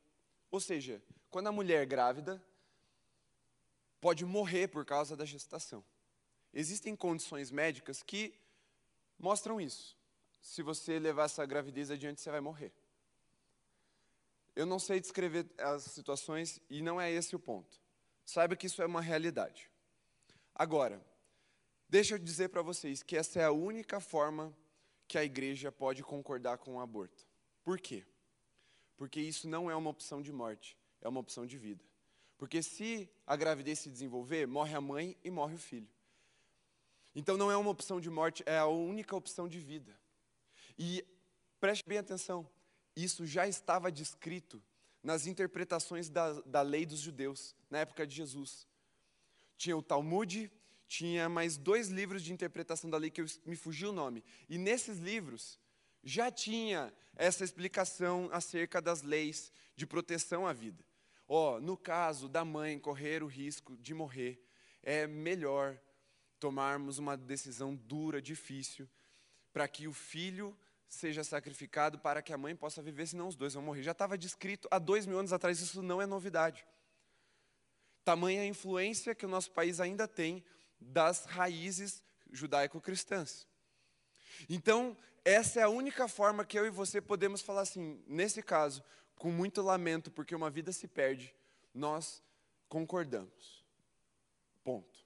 Ou seja, quando a mulher grávida pode morrer por causa da gestação. Existem condições médicas que mostram isso. Se você levar essa gravidez adiante, você vai morrer. Eu não sei descrever as situações e não é esse o ponto. Saiba que isso é uma realidade. Agora, deixa eu dizer para vocês que essa é a única forma que a igreja pode concordar com o aborto. Por quê? Porque isso não é uma opção de morte, é uma opção de vida. Porque se a gravidez se desenvolver, morre a mãe e morre o filho. Então não é uma opção de morte, é a única opção de vida. E preste bem atenção, isso já estava descrito nas interpretações da, da lei dos judeus, na época de Jesus. Tinha o Talmud, tinha mais dois livros de interpretação da lei que eu, me fugiu o nome. E nesses livros já tinha essa explicação acerca das leis de proteção à vida. Ó, oh, no caso da mãe correr o risco de morrer, é melhor tomarmos uma decisão dura, difícil, para que o filho seja sacrificado para que a mãe possa viver, senão os dois vão morrer. Já estava descrito há dois mil anos atrás, isso não é novidade. Tamanha a influência que o nosso país ainda tem das raízes judaico-cristãs. Então, essa é a única forma que eu e você podemos falar assim, nesse caso, com muito lamento, porque uma vida se perde, nós concordamos. Ponto.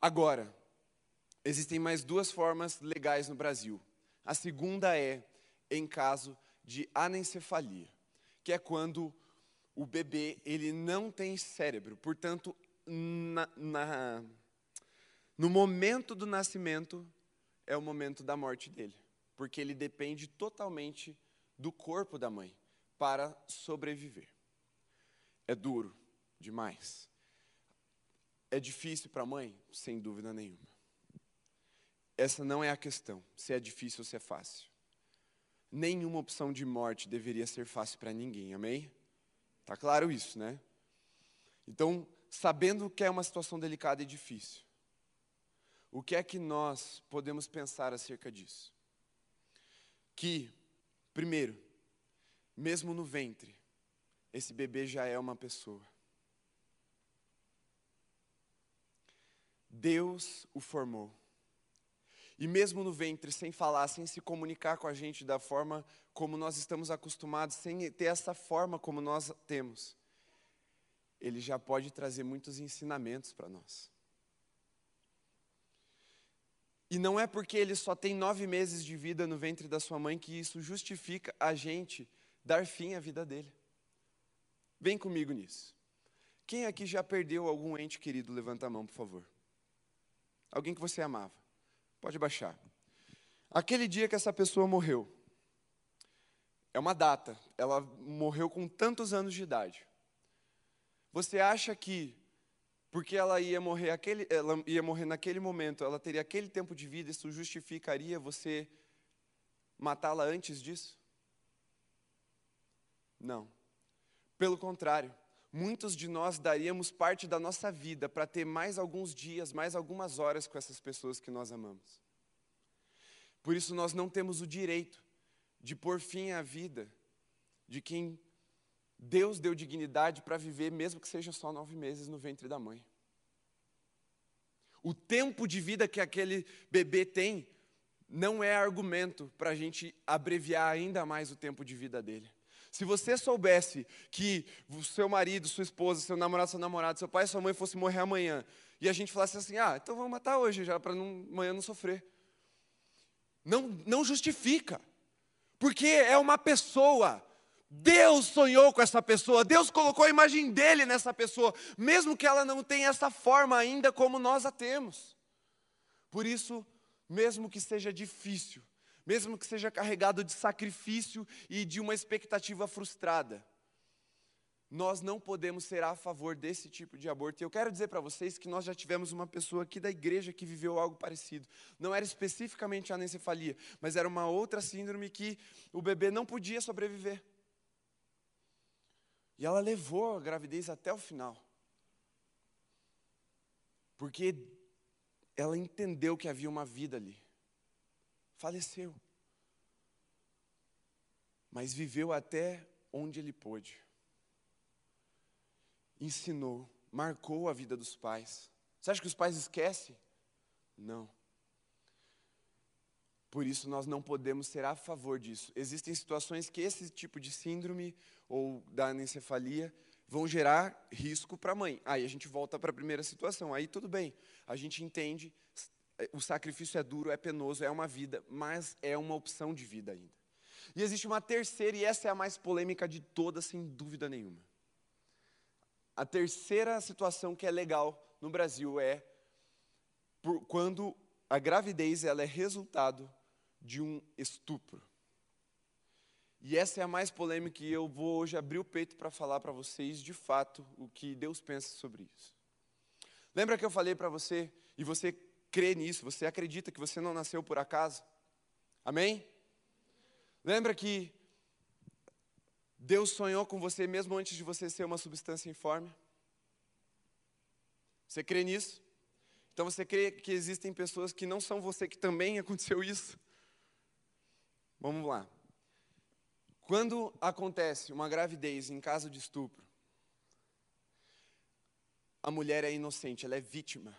Agora, Existem mais duas formas legais no Brasil. A segunda é em caso de anencefalia, que é quando o bebê ele não tem cérebro. Portanto, na, na, no momento do nascimento é o momento da morte dele, porque ele depende totalmente do corpo da mãe para sobreviver. É duro demais. É difícil para a mãe? Sem dúvida nenhuma. Essa não é a questão, se é difícil ou se é fácil. Nenhuma opção de morte deveria ser fácil para ninguém, amém? Tá claro isso, né? Então, sabendo que é uma situação delicada e difícil, o que é que nós podemos pensar acerca disso? Que, primeiro, mesmo no ventre, esse bebê já é uma pessoa. Deus o formou. E mesmo no ventre, sem falar, sem se comunicar com a gente da forma como nós estamos acostumados, sem ter essa forma como nós temos, ele já pode trazer muitos ensinamentos para nós. E não é porque ele só tem nove meses de vida no ventre da sua mãe que isso justifica a gente dar fim à vida dele. Vem comigo nisso. Quem aqui já perdeu algum ente querido? Levanta a mão, por favor. Alguém que você amava. Pode baixar. Aquele dia que essa pessoa morreu, é uma data, ela morreu com tantos anos de idade. Você acha que porque ela ia morrer aquele, ela ia morrer naquele momento, ela teria aquele tempo de vida, isso justificaria você matá-la antes disso? Não. Pelo contrário, muitos de nós daríamos parte da nossa vida para ter mais alguns dias, mais algumas horas com essas pessoas que nós amamos. Por isso, nós não temos o direito de pôr fim à vida de quem Deus deu dignidade para viver, mesmo que seja só nove meses no ventre da mãe. O tempo de vida que aquele bebê tem não é argumento para a gente abreviar ainda mais o tempo de vida dele. Se você soubesse que o seu marido, sua esposa, seu namorado, seu namorado, seu pai, sua mãe fosse morrer amanhã, e a gente falasse assim, ah, então vamos matar hoje já para amanhã não sofrer. Não, não justifica, porque é uma pessoa. Deus sonhou com essa pessoa, Deus colocou a imagem dele nessa pessoa, mesmo que ela não tenha essa forma ainda como nós a temos. Por isso, mesmo que seja difícil, mesmo que seja carregado de sacrifício e de uma expectativa frustrada. nós não podemos ser a favor desse tipo de aborto. E eu quero dizer para vocês que nós já tivemos uma pessoa aqui da igreja que viveu algo parecido. Não era especificamente a anencefalia, mas era uma outra síndrome que o bebê não podia sobreviver. E ela levou a gravidez até o final. Porque ela entendeu que havia uma vida ali. Faleceu. Mas viveu até onde ele pôde ensinou, marcou a vida dos pais. Você acha que os pais esquecem? Não. Por isso nós não podemos ser a favor disso. Existem situações que esse tipo de síndrome ou da anencefalia vão gerar risco para a mãe. Aí a gente volta para a primeira situação. Aí tudo bem, a gente entende, o sacrifício é duro, é penoso, é uma vida, mas é uma opção de vida ainda. E existe uma terceira, e essa é a mais polêmica de todas, sem dúvida nenhuma. A terceira situação que é legal no Brasil é quando a gravidez ela é resultado de um estupro. E essa é a mais polêmica e eu vou hoje abrir o peito para falar para vocês de fato o que Deus pensa sobre isso. Lembra que eu falei para você e você crê nisso, você acredita que você não nasceu por acaso? Amém? Lembra que Deus sonhou com você mesmo antes de você ser uma substância informe? Você crê nisso? Então você crê que existem pessoas que não são você que também aconteceu isso? Vamos lá. Quando acontece uma gravidez em caso de estupro, a mulher é inocente, ela é vítima.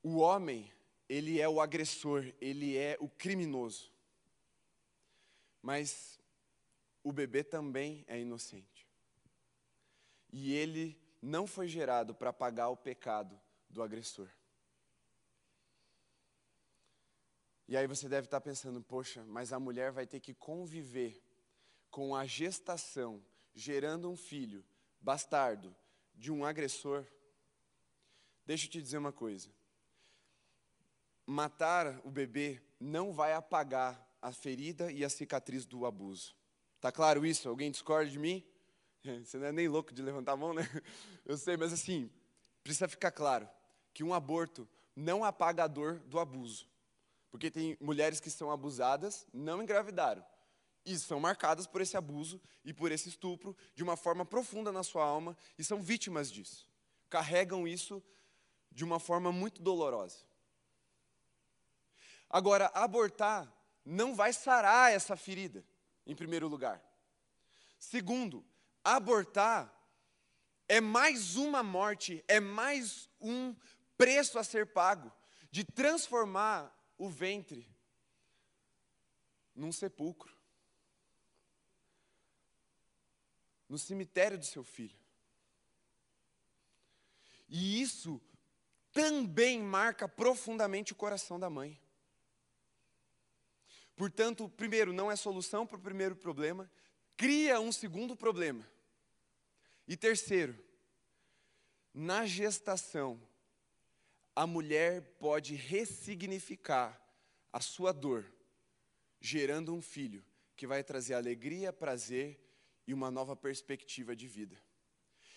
O homem, ele é o agressor, ele é o criminoso. Mas o bebê também é inocente. E ele não foi gerado para pagar o pecado do agressor. E aí você deve estar pensando, poxa, mas a mulher vai ter que conviver com a gestação, gerando um filho bastardo de um agressor. Deixa eu te dizer uma coisa. Matar o bebê não vai apagar a ferida e a cicatriz do abuso. Tá claro isso? Alguém discorda de mim? Você não é nem louco de levantar a mão, né? Eu sei, mas assim, precisa ficar claro que um aborto não apaga a dor do abuso. Porque tem mulheres que são abusadas, não engravidaram, e são marcadas por esse abuso e por esse estupro de uma forma profunda na sua alma e são vítimas disso. Carregam isso de uma forma muito dolorosa. Agora, abortar não vai sarar essa ferida, em primeiro lugar. Segundo, abortar é mais uma morte, é mais um preço a ser pago de transformar o ventre num sepulcro, no cemitério do seu filho. E isso também marca profundamente o coração da mãe. Portanto, primeiro, não é solução para o primeiro problema, cria um segundo problema. E terceiro, na gestação, a mulher pode ressignificar a sua dor, gerando um filho que vai trazer alegria, prazer e uma nova perspectiva de vida.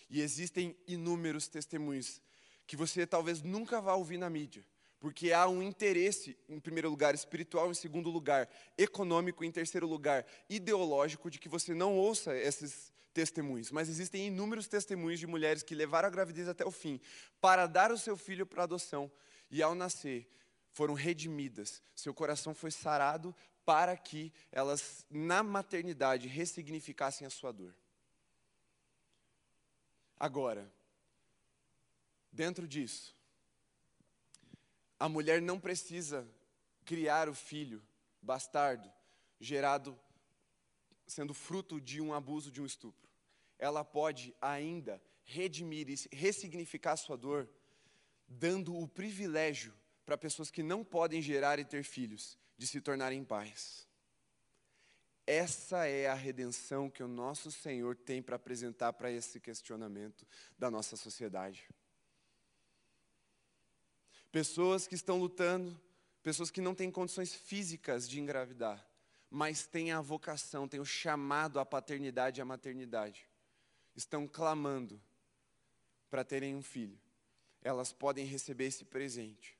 E existem inúmeros testemunhos que você talvez nunca vá ouvir na mídia, porque há um interesse, em primeiro lugar, espiritual, em segundo lugar, econômico, em terceiro lugar, ideológico, de que você não ouça esses testemunhos. Mas existem inúmeros testemunhos de mulheres que levaram a gravidez até o fim, para dar o seu filho para adoção, e ao nascer, foram redimidas, seu coração foi sarado para que elas, na maternidade, ressignificassem a sua dor. Agora, dentro disso, a mulher não precisa criar o filho bastardo, gerado sendo fruto de um abuso, de um estupro. Ela pode ainda redimir e ressignificar sua dor, dando o privilégio para pessoas que não podem gerar e ter filhos, de se tornarem pais. Essa é a redenção que o nosso Senhor tem para apresentar para esse questionamento da nossa sociedade. Pessoas que estão lutando, pessoas que não têm condições físicas de engravidar, mas têm a vocação, têm o chamado à paternidade e à maternidade, estão clamando para terem um filho, elas podem receber esse presente.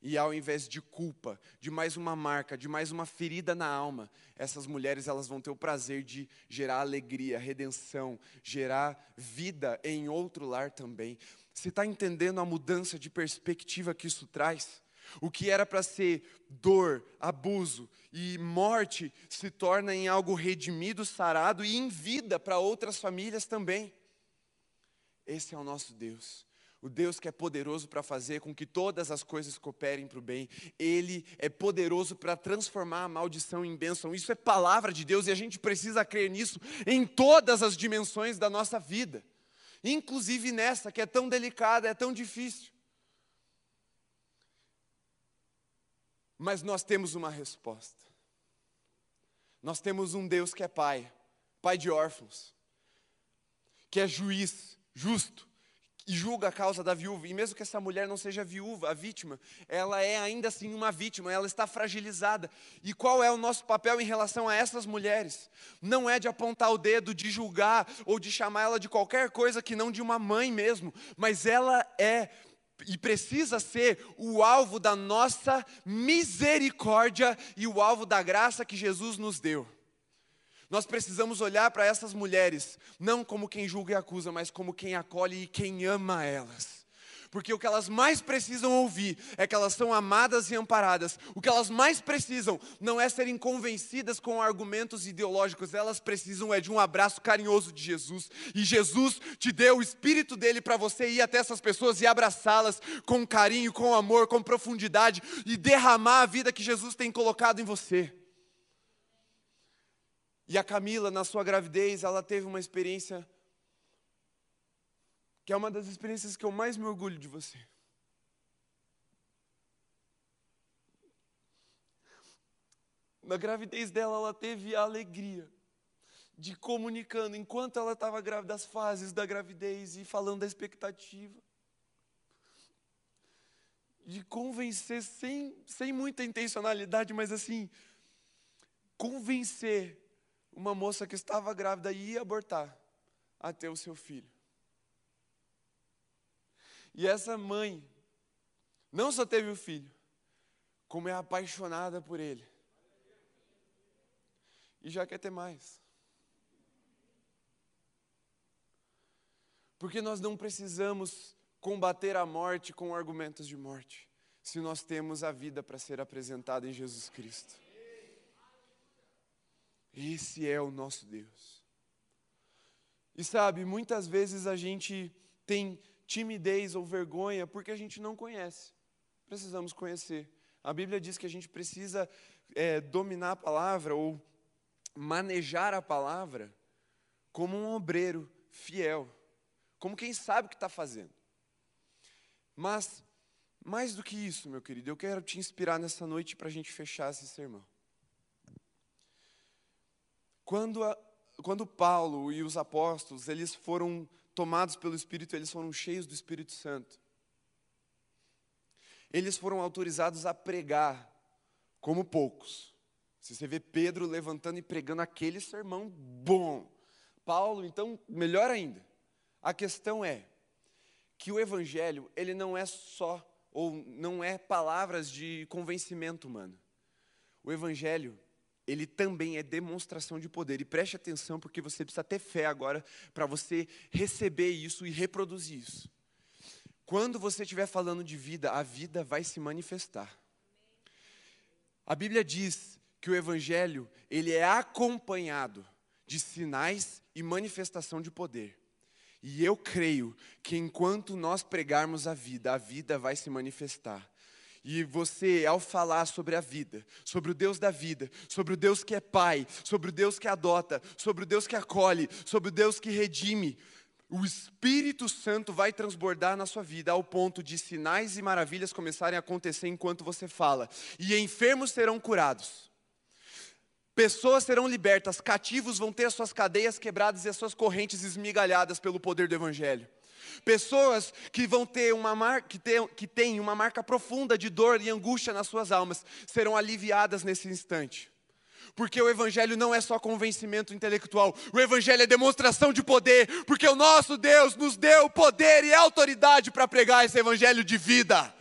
E ao invés de culpa, de mais uma marca, de mais uma ferida na alma, essas mulheres elas vão ter o prazer de gerar alegria, redenção, gerar vida em outro lar também. Você está entendendo a mudança de perspectiva que isso traz? O que era para ser dor, abuso e morte se torna em algo redimido, sarado e em vida para outras famílias também. Esse é o nosso Deus. O Deus que é poderoso para fazer com que todas as coisas cooperem para o bem. Ele é poderoso para transformar a maldição em bênção. Isso é palavra de Deus e a gente precisa crer nisso em todas as dimensões da nossa vida. Inclusive nessa que é tão delicada, é tão difícil. Mas nós temos uma resposta. Nós temos um Deus que é pai, pai de órfãos, que é juiz, justo, e julga a causa da viúva. E mesmo que essa mulher não seja viúva, a vítima, ela é ainda assim uma vítima, ela está fragilizada. E qual é o nosso papel em relação a essas mulheres? Não é de apontar o dedo, de julgar ou de chamar ela de qualquer coisa que não de uma mãe mesmo, mas ela é e precisa ser o alvo da nossa misericórdia e o alvo da graça que Jesus nos deu. Nós precisamos olhar para essas mulheres, não como quem julga e acusa, mas como quem acolhe e quem ama elas. Porque o que elas mais precisam ouvir é que elas são amadas e amparadas. O que elas mais precisam não é serem convencidas com argumentos ideológicos, elas precisam é de um abraço carinhoso de Jesus. E Jesus te deu o espírito dele para você ir até essas pessoas e abraçá-las com carinho, com amor, com profundidade e derramar a vida que Jesus tem colocado em você. E a Camila, na sua gravidez, ela teve uma experiência que é uma das experiências que eu mais me orgulho de você. Na gravidez dela, ela teve a alegria de comunicando, enquanto ela estava grávida, as fases da gravidez e falando da expectativa. De convencer sem, sem muita intencionalidade, mas assim, convencer uma moça que estava grávida e ia abortar a ter o seu filho. E essa mãe não só teve o filho, como é apaixonada por ele. E já quer ter mais. Porque nós não precisamos combater a morte com argumentos de morte, se nós temos a vida para ser apresentada em Jesus Cristo. Esse é o nosso Deus. E sabe, muitas vezes a gente tem timidez ou vergonha porque a gente não conhece. Precisamos conhecer. A Bíblia diz que a gente precisa é, dominar a palavra ou manejar a palavra como um obreiro fiel, como quem sabe o que está fazendo. Mas, mais do que isso, meu querido, eu quero te inspirar nessa noite para a gente fechar esse sermão. Quando, a, quando Paulo e os apóstolos, eles foram tomados pelo Espírito, eles foram cheios do Espírito Santo. Eles foram autorizados a pregar como poucos. Se você vê Pedro levantando e pregando aquele sermão bom. Paulo, então, melhor ainda. A questão é que o evangelho, ele não é só ou não é palavras de convencimento humano. O evangelho ele também é demonstração de poder. E preste atenção, porque você precisa ter fé agora para você receber isso e reproduzir isso. Quando você estiver falando de vida, a vida vai se manifestar. A Bíblia diz que o evangelho, ele é acompanhado de sinais e manifestação de poder. E eu creio que enquanto nós pregarmos a vida, a vida vai se manifestar. E você, ao falar sobre a vida, sobre o Deus da vida, sobre o Deus que é Pai, sobre o Deus que adota, sobre o Deus que acolhe, sobre o Deus que redime, o Espírito Santo vai transbordar na sua vida ao ponto de sinais e maravilhas começarem a acontecer enquanto você fala, e enfermos serão curados. Pessoas serão libertas, cativos vão ter as suas cadeias quebradas e as suas correntes esmigalhadas pelo poder do Evangelho. Pessoas que vão ter uma que, tem, que têm uma marca profunda de dor e angústia nas suas almas, serão aliviadas nesse instante. Porque o Evangelho não é só convencimento intelectual, o Evangelho é demonstração de poder, porque o nosso Deus nos deu poder e autoridade para pregar esse Evangelho de vida.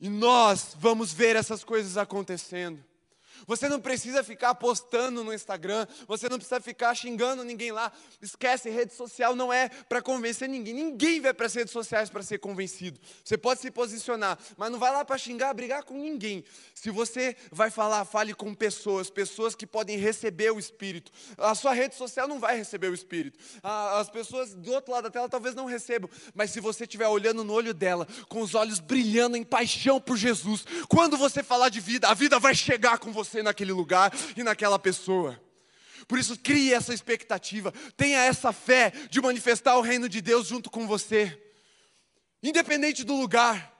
E nós vamos ver essas coisas acontecendo. Você não precisa ficar postando no Instagram, você não precisa ficar xingando ninguém lá. Esquece, rede social não é para convencer ninguém. Ninguém vai para as redes sociais para ser convencido. Você pode se posicionar, mas não vai lá para xingar, brigar com ninguém. Se você vai falar, fale com pessoas, pessoas que podem receber o Espírito. A sua rede social não vai receber o Espírito. As pessoas do outro lado da tela talvez não recebam, mas se você estiver olhando no olho dela, com os olhos brilhando em paixão por Jesus, quando você falar de vida, a vida vai chegar com você naquele lugar e naquela pessoa. Por isso, crie essa expectativa, tenha essa fé de manifestar o reino de Deus junto com você, independente do lugar.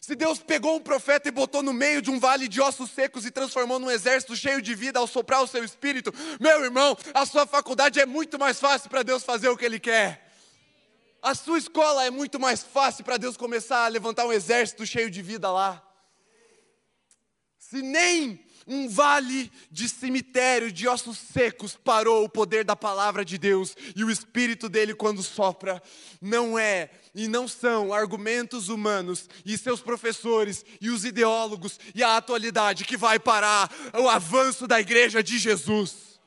Se Deus pegou um profeta e botou no meio de um vale de ossos secos e transformou num exército cheio de vida ao soprar o seu espírito, meu irmão, a sua faculdade é muito mais fácil para Deus fazer o que Ele quer. A sua escola é muito mais fácil para Deus começar a levantar um exército cheio de vida lá. Se nem um vale de cemitério de ossos secos parou o poder da palavra de Deus e o espírito dele quando sopra não é e não são argumentos humanos e seus professores e os ideólogos e a atualidade que vai parar o avanço da igreja de Jesus.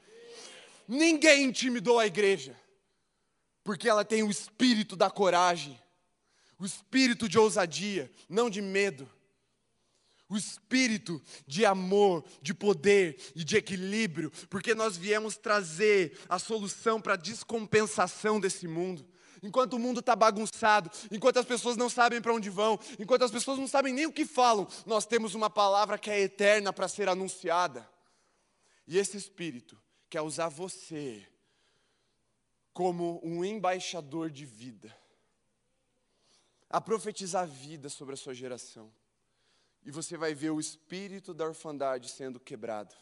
Ninguém intimidou a igreja, porque ela tem o espírito da coragem, o espírito de ousadia, não de medo o espírito de amor, de poder e de equilíbrio, porque nós viemos trazer a solução para a descompensação desse mundo. Enquanto o mundo está bagunçado, enquanto as pessoas não sabem para onde vão, enquanto as pessoas não sabem nem o que falam, nós temos uma palavra que é eterna para ser anunciada. E esse Espírito quer usar você como um embaixador de vida, a profetizar vida sobre a sua geração e você vai ver o espírito da orfandade sendo quebrado.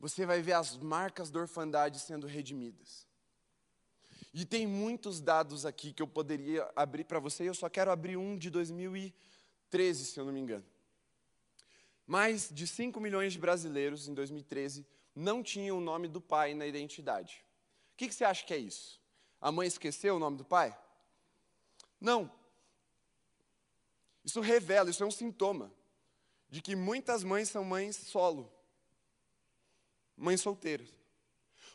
Você vai ver as marcas da orfandade sendo redimidas. E tem muitos dados aqui que eu poderia abrir para você, eu só quero abrir um de 2013, se eu não me engano. Mais de 5 milhões de brasileiros em 2013 não tinham o nome do pai na identidade. O que, que você acha que é isso? A mãe esqueceu o nome do pai? Não, isso revela, isso é um sintoma de que muitas mães são mães solo, mães solteiras.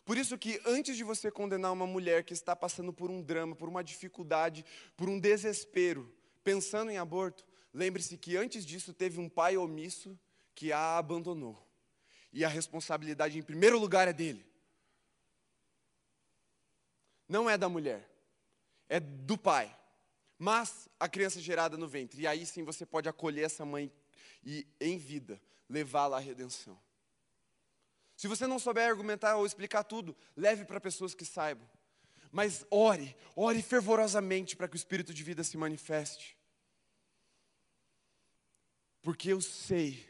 Por isso que antes de você condenar uma mulher que está passando por um drama, por uma dificuldade, por um desespero, pensando em aborto, lembre-se que antes disso teve um pai omisso que a abandonou. E a responsabilidade em primeiro lugar é dele. Não é da mulher, é do pai mas a criança gerada no ventre. E aí sim você pode acolher essa mãe e, em vida, levá-la à redenção. Se você não souber argumentar ou explicar tudo, leve para pessoas que saibam. Mas ore, ore fervorosamente para que o espírito de vida se manifeste. Porque eu sei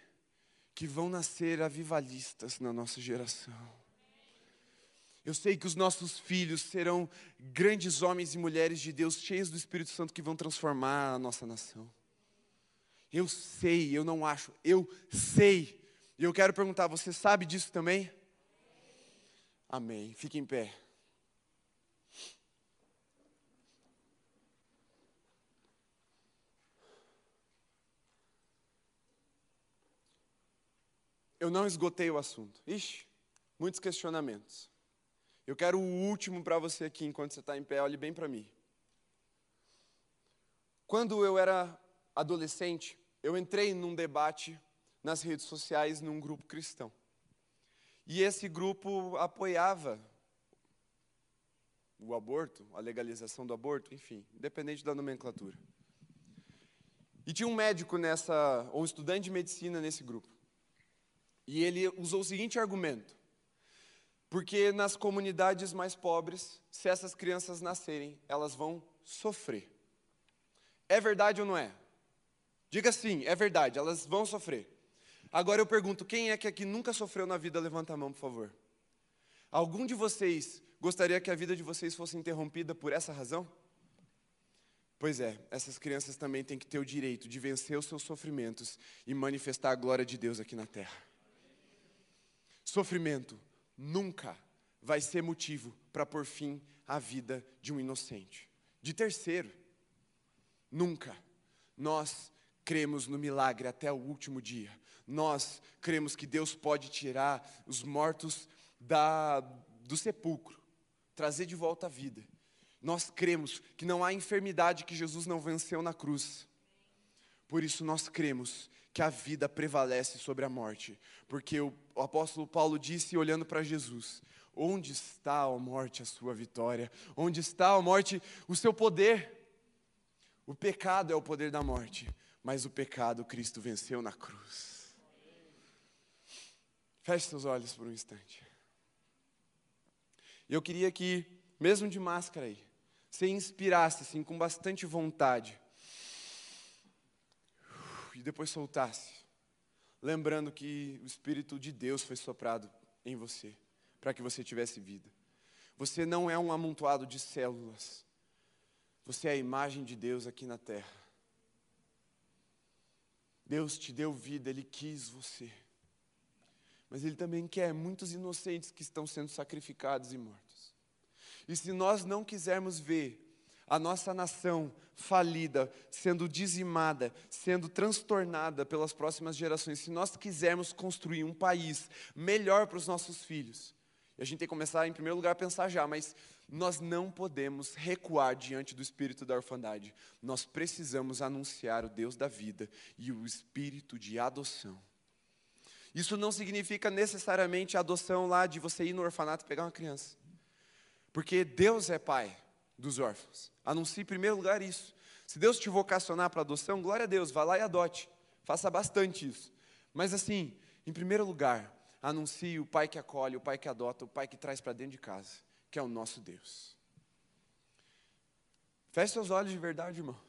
que vão nascer avivalistas na nossa geração. Eu sei que os nossos filhos serão grandes homens e mulheres de Deus, cheios do Espírito Santo, que vão transformar a nossa nação. Eu sei, eu não acho, eu sei. E eu quero perguntar: você sabe disso também? Amém. Fique em pé. Eu não esgotei o assunto. Ixi, muitos questionamentos. Eu quero o último para você aqui, enquanto você está em pé, olhe bem para mim. Quando eu era adolescente, eu entrei num debate nas redes sociais num grupo cristão. E esse grupo apoiava o aborto, a legalização do aborto, enfim, independente da nomenclatura. E tinha um médico nessa, ou um estudante de medicina nesse grupo. E ele usou o seguinte argumento: porque nas comunidades mais pobres, se essas crianças nascerem, elas vão sofrer. É verdade ou não é? Diga sim, é verdade, elas vão sofrer. Agora eu pergunto: quem é que aqui nunca sofreu na vida? Levanta a mão, por favor. Algum de vocês gostaria que a vida de vocês fosse interrompida por essa razão? Pois é, essas crianças também têm que ter o direito de vencer os seus sofrimentos e manifestar a glória de Deus aqui na terra. Sofrimento nunca vai ser motivo para pôr fim à vida de um inocente, de terceiro. Nunca. Nós cremos no milagre até o último dia. Nós cremos que Deus pode tirar os mortos da, do sepulcro, trazer de volta a vida. Nós cremos que não há enfermidade que Jesus não venceu na cruz. Por isso nós cremos que a vida prevalece sobre a morte, porque o, apóstolo Paulo disse olhando para Jesus: Onde está a morte a sua vitória? Onde está a morte o seu poder? O pecado é o poder da morte, mas o pecado Cristo venceu na cruz. Feche seus olhos por um instante. Eu queria que, mesmo de máscara aí, você inspirasse assim com bastante vontade e depois soltasse, lembrando que o Espírito de Deus foi soprado em você para que você tivesse vida. Você não é um amontoado de células. Você é a imagem de Deus aqui na terra. Deus te deu vida, Ele quis você. Mas Ele também quer muitos inocentes que estão sendo sacrificados e mortos. E se nós não quisermos ver a nossa nação falida, sendo dizimada, sendo transtornada pelas próximas gerações, se nós quisermos construir um país melhor para os nossos filhos, e a gente tem que começar, em primeiro lugar, a pensar já, mas nós não podemos recuar diante do espírito da orfandade. Nós precisamos anunciar o Deus da vida e o espírito de adoção. Isso não significa necessariamente a adoção lá de você ir no orfanato e pegar uma criança. Porque Deus é pai dos órfãos. Anuncie em primeiro lugar isso. Se Deus te vocacionar para adoção, glória a Deus, vá lá e adote. Faça bastante isso. Mas assim, em primeiro lugar, anuncie o pai que acolhe, o pai que adota, o pai que traz para dentro de casa que é o nosso Deus. Feche seus olhos de verdade, irmão.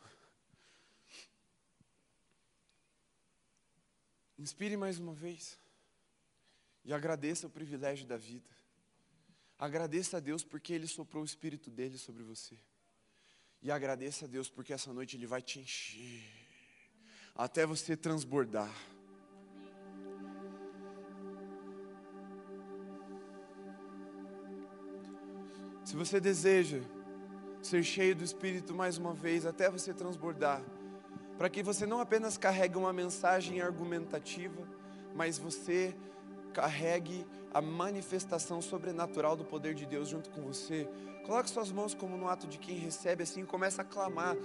Inspire mais uma vez. E agradeça o privilégio da vida. Agradeça a Deus porque Ele soprou o Espírito dele sobre você. E agradeça a Deus porque essa noite Ele vai te encher. Até você transbordar. Se você deseja ser cheio do Espírito mais uma vez, até você transbordar, para que você não apenas carregue uma mensagem argumentativa, mas você carregue a manifestação sobrenatural do poder de Deus junto com você. Coloque suas mãos como no ato de quem recebe, assim começa a clamar: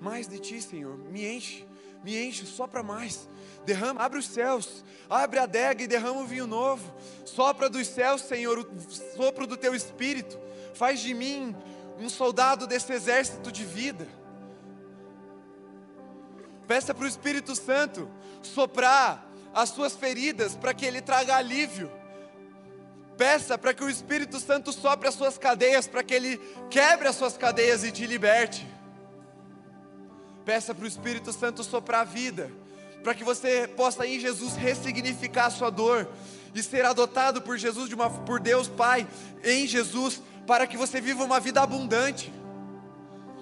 Mais de ti, Senhor, me enche, me enche, sopra mais. Derrama, abre os céus, abre a adega e derrama o vinho novo. Sopra dos céus, Senhor, o sopro do teu espírito Faz de mim um soldado desse exército de vida. Peça para o Espírito Santo soprar as suas feridas para que ele traga alívio. Peça para que o Espírito Santo sopre as suas cadeias para que ele quebre as suas cadeias e te liberte. Peça para o Espírito Santo soprar a vida, para que você possa em Jesus ressignificar a sua dor e ser adotado por Jesus de uma, por Deus Pai em Jesus para que você viva uma vida abundante,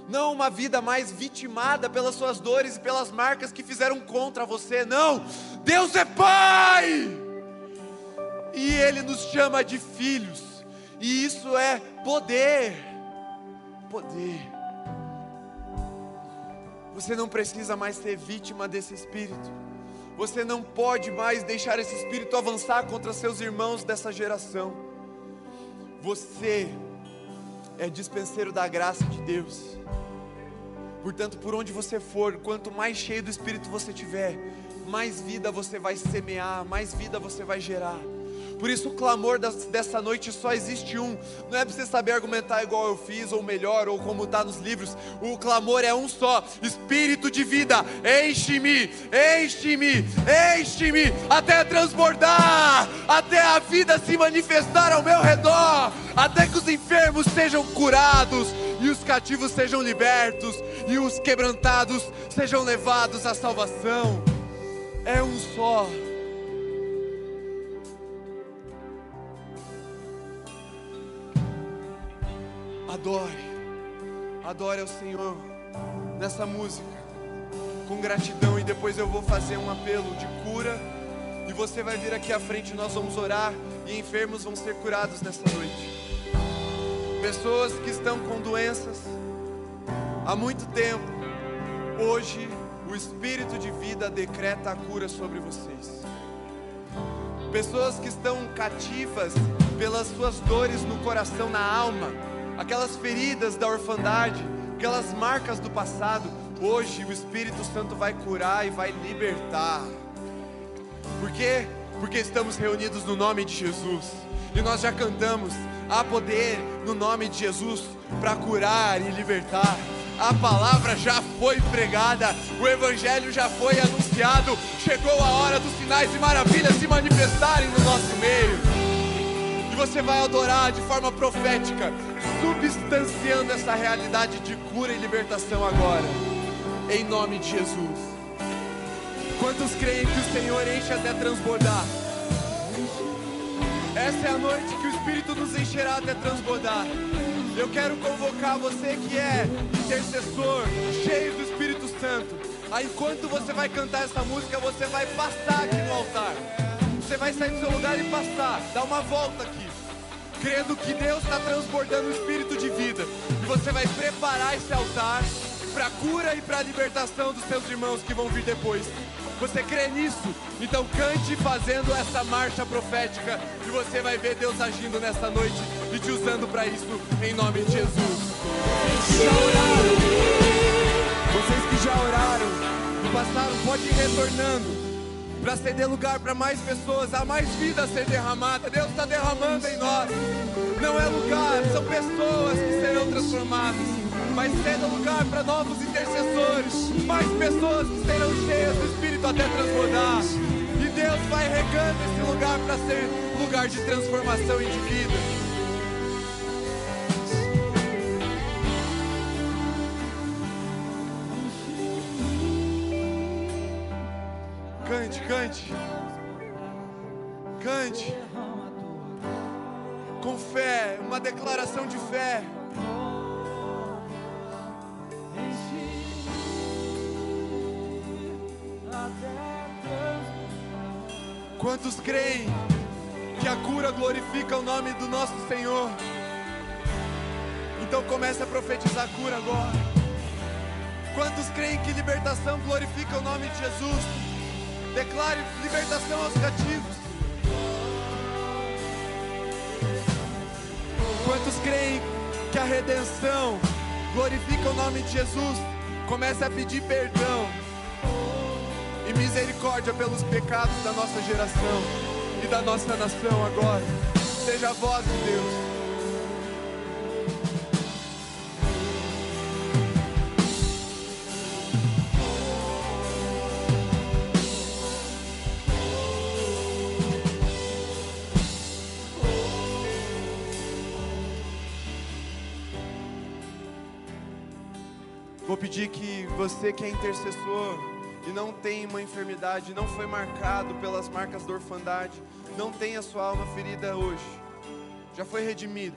não uma vida mais vitimada pelas suas dores e pelas marcas que fizeram contra você, não, Deus é Pai, e Ele nos chama de filhos, e isso é poder, poder. Você não precisa mais ser vítima desse espírito. Você não pode mais deixar esse espírito avançar contra seus irmãos dessa geração. Você é dispenseiro da graça de Deus. Portanto, por onde você for, quanto mais cheio do Espírito você tiver, mais vida você vai semear, mais vida você vai gerar. Por isso o clamor dessa noite só existe um. Não é para você saber argumentar igual eu fiz, ou melhor, ou como está nos livros. O clamor é um só: Espírito de vida, enche-me, enche-me, enche-me, até transbordar, até a vida se manifestar ao meu redor, até que os enfermos sejam curados, e os cativos sejam libertos, e os quebrantados sejam levados à salvação. É um só. Adore, adore ao Senhor. nessa música com gratidão e depois eu vou fazer um apelo de cura e você vai vir aqui à frente, nós vamos orar e enfermos vão ser curados nessa noite. Pessoas que estão com doenças há muito tempo, hoje o Espírito de vida decreta a cura sobre vocês. Pessoas que estão cativas pelas suas dores no coração, na alma, aquelas feridas da orfandade, aquelas marcas do passado, hoje o Espírito Santo vai curar e vai libertar. Por quê? Porque estamos reunidos no nome de Jesus. E nós já cantamos: há poder no nome de Jesus para curar e libertar. A palavra já foi pregada, o evangelho já foi anunciado. Chegou a hora dos sinais e maravilhas se manifestarem no nosso meio. Você vai adorar de forma profética, substanciando essa realidade de cura e libertação agora. Em nome de Jesus. Quantos creem que o Senhor enche até transbordar? Essa é a noite que o Espírito nos encherá até transbordar. Eu quero convocar você que é intercessor, cheio do Espírito Santo. Aí, enquanto você vai cantar essa música, você vai passar aqui no altar. Você vai sair do seu lugar e passar, dar uma volta aqui, crendo que Deus está transbordando o Espírito de vida. E você vai preparar esse altar para cura e para libertação dos seus irmãos que vão vir depois. Você crê nisso? Então cante fazendo essa marcha profética e você vai ver Deus agindo nessa noite e te usando para isso em nome de Jesus. Vocês que já oraram, vocês que já oraram e passaram, pode ir retornando para ceder lugar para mais pessoas, há mais vida a ser derramada. Deus está derramando em nós. Não é lugar, são pessoas que serão transformadas mas ceda lugar para novos intercessores, mais pessoas que serão cheias do Espírito até transbordar. E Deus vai regando esse lugar para ser lugar de transformação e de vida. Cante, cante. Com fé, uma declaração de fé. Quantos creem que a cura glorifica o nome do nosso Senhor? Então comece a profetizar cura agora. Quantos creem que libertação glorifica o nome de Jesus? Declare libertação aos cativos. Quantos creem que a redenção glorifica o nome de Jesus? Comece a pedir perdão e misericórdia pelos pecados da nossa geração e da nossa nação agora. Seja a voz de Deus. Pedir que você que é intercessor, e não tem uma enfermidade, não foi marcado pelas marcas da orfandade, não tem a sua alma ferida hoje, já foi redimido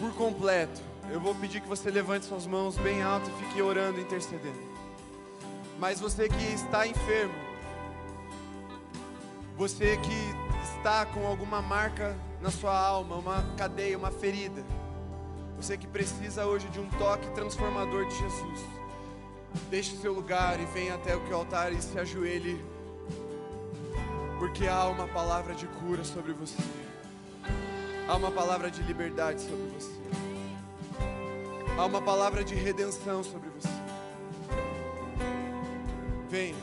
por completo. Eu vou pedir que você levante suas mãos bem alto e fique orando, intercedendo. Mas você que está enfermo, você que está com alguma marca na sua alma, uma cadeia, uma ferida, você que precisa hoje de um toque transformador de Jesus. Deixe o seu lugar e venha até o altar e se ajoelhe, porque há uma palavra de cura sobre você, há uma palavra de liberdade sobre você, há uma palavra de redenção sobre você. Venha.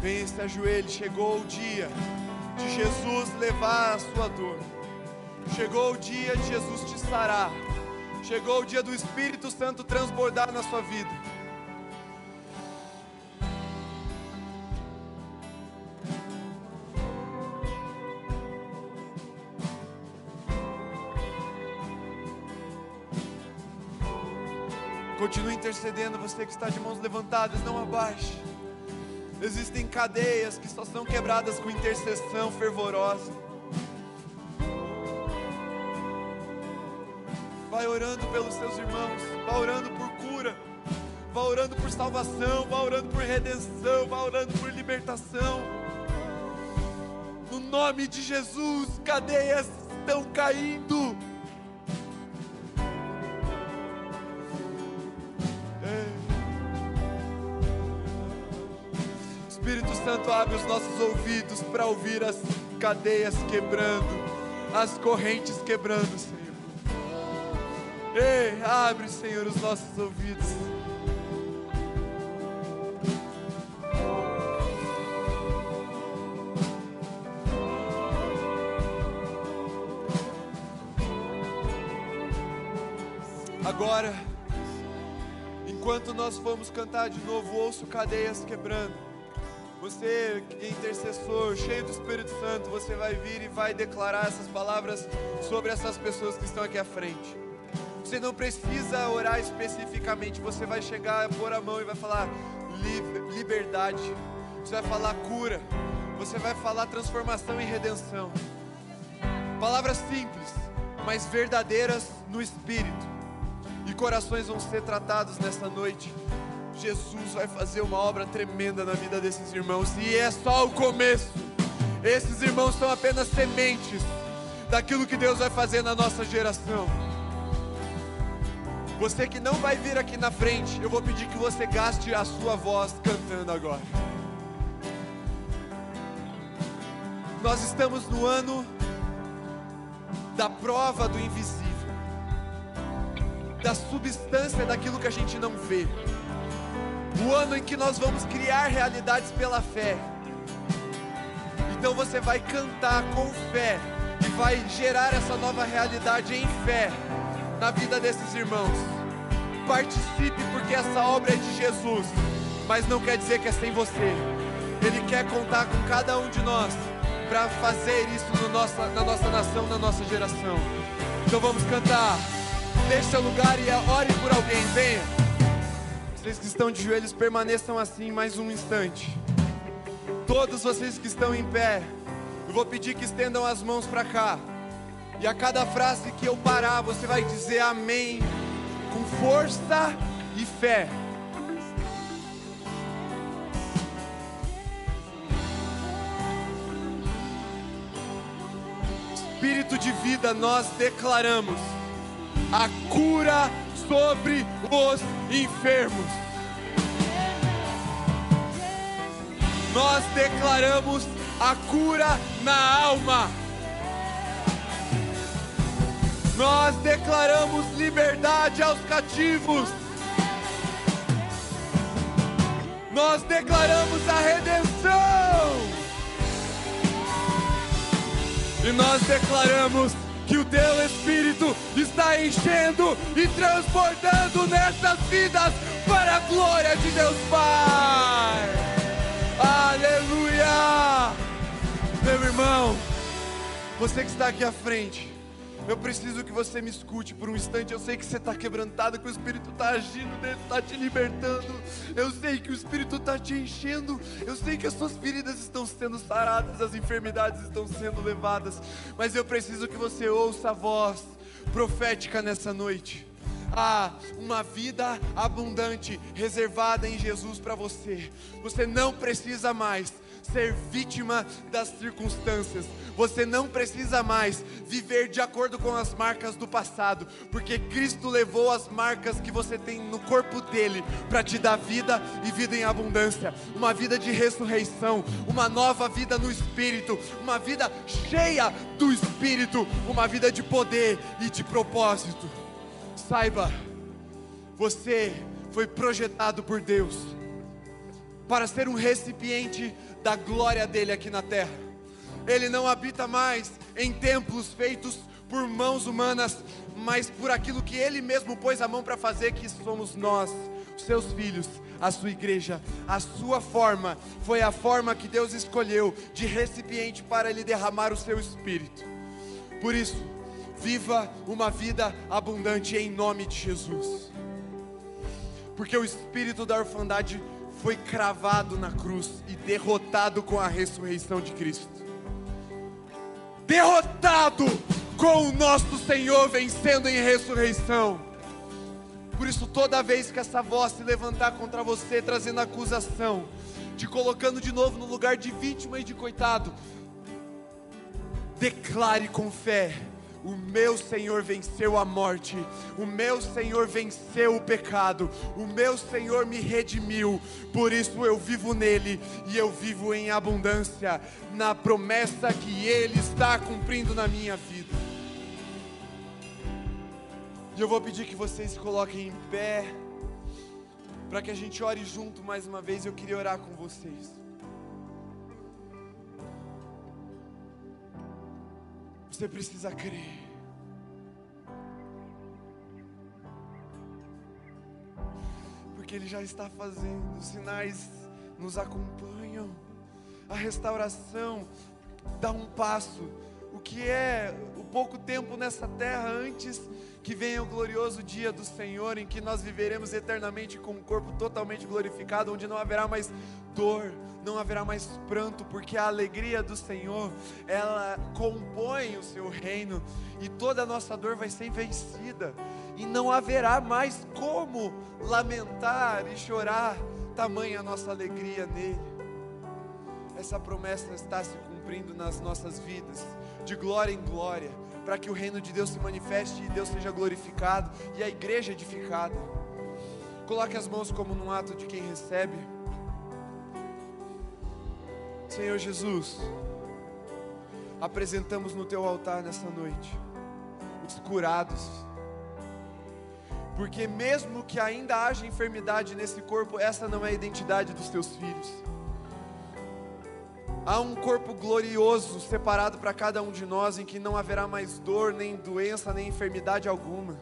Venha se ajoelhe. Chegou o dia de Jesus levar a sua dor. Chegou o dia de Jesus te sarar. Chegou o dia do Espírito Santo transbordar na sua vida. Continue intercedendo, você que está de mãos levantadas, não abaixe. Existem cadeias que só são quebradas com intercessão fervorosa. Vai orando pelos seus irmãos, vai orando por cura, vai orando por salvação, vai orando por redenção, vai orando por libertação. No nome de Jesus, cadeias estão caindo. Abre os nossos ouvidos para ouvir as cadeias quebrando, as correntes quebrando, Senhor. Ei, abre, Senhor, os nossos ouvidos. Agora, enquanto nós vamos cantar de novo, ouço cadeias quebrando. Você que é intercessor, cheio do Espírito Santo, você vai vir e vai declarar essas palavras sobre essas pessoas que estão aqui à frente. Você não precisa orar especificamente, você vai chegar, pôr a mão e vai falar liberdade. Você vai falar cura. Você vai falar transformação e redenção. Palavras simples, mas verdadeiras no espírito. E corações vão ser tratados nessa noite Jesus vai fazer uma obra tremenda na vida desses irmãos, e é só o começo. Esses irmãos são apenas sementes daquilo que Deus vai fazer na nossa geração. Você que não vai vir aqui na frente, eu vou pedir que você gaste a sua voz cantando agora. Nós estamos no ano da prova do invisível, da substância daquilo que a gente não vê o ano em que nós vamos criar realidades pela fé. Então você vai cantar com fé e vai gerar essa nova realidade em fé na vida desses irmãos. Participe porque essa obra é de Jesus, mas não quer dizer que é sem você. Ele quer contar com cada um de nós para fazer isso no nossa, na nossa nação, na nossa geração. Então vamos cantar. Deixe seu lugar e ore por alguém. Venha. Vocês que estão de joelhos, permaneçam assim mais um instante. Todos vocês que estão em pé, eu vou pedir que estendam as mãos para cá. E a cada frase que eu parar, você vai dizer amém com força e fé. Espírito de vida, nós declaramos a cura sobre os enfermos. Nós declaramos a cura na alma. Nós declaramos liberdade aos cativos. Nós declaramos a redenção. E nós declaramos que o teu Espírito está enchendo e transportando nessas vidas para a glória de Deus Pai. Aleluia! Meu irmão, você que está aqui à frente, eu preciso que você me escute por um instante. Eu sei que você está quebrantado, que o Espírito está agindo dentro, está te libertando. Eu sei que o Espírito está te enchendo. Eu sei que as suas feridas estão sendo saradas, as enfermidades estão sendo levadas. Mas eu preciso que você ouça a voz profética nessa noite. Ah, uma vida abundante reservada em Jesus para você. Você não precisa mais ser vítima das circunstâncias. Você não precisa mais viver de acordo com as marcas do passado, porque Cristo levou as marcas que você tem no corpo dele para te dar vida e vida em abundância, uma vida de ressurreição, uma nova vida no espírito, uma vida cheia do espírito, uma vida de poder e de propósito. Saiba, você foi projetado por Deus para ser um recipiente da glória dele aqui na terra. Ele não habita mais em templos feitos por mãos humanas, mas por aquilo que ele mesmo pôs a mão para fazer, que somos nós, seus filhos, a sua igreja. A sua forma foi a forma que Deus escolheu de recipiente para ele derramar o seu espírito. Por isso, viva uma vida abundante em nome de Jesus. Porque o espírito da orfandade foi cravado na cruz e derrotado com a ressurreição de Cristo. Derrotado com o nosso Senhor vencendo em ressurreição. Por isso, toda vez que essa voz se levantar contra você, trazendo acusação, te colocando de novo no lugar de vítima e de coitado, declare com fé: o meu Senhor venceu a morte, o meu Senhor venceu o pecado, o meu Senhor me redimiu, por isso eu vivo nele e eu vivo em abundância, na promessa que ele está cumprindo na minha vida. E eu vou pedir que vocês se coloquem em pé, para que a gente ore junto mais uma vez. Eu queria orar com vocês. Você precisa crer. Porque Ele já está fazendo, os sinais nos acompanham. A restauração dá um passo. O que é o pouco tempo nessa terra antes que venha o glorioso dia do Senhor, em que nós viveremos eternamente com um corpo totalmente glorificado, onde não haverá mais dor, não haverá mais pranto, porque a alegria do Senhor, ela compõe o seu reino, e toda a nossa dor vai ser vencida, e não haverá mais como lamentar e chorar, tamanha a nossa alegria nele. Essa promessa está se cumprindo nas nossas vidas, de glória em glória para que o reino de Deus se manifeste e Deus seja glorificado e a igreja edificada. Coloque as mãos como num ato de quem recebe. Senhor Jesus, apresentamos no teu altar nessa noite os curados. Porque mesmo que ainda haja enfermidade nesse corpo, essa não é a identidade dos teus filhos. Há um corpo glorioso separado para cada um de nós, em que não haverá mais dor, nem doença, nem enfermidade alguma.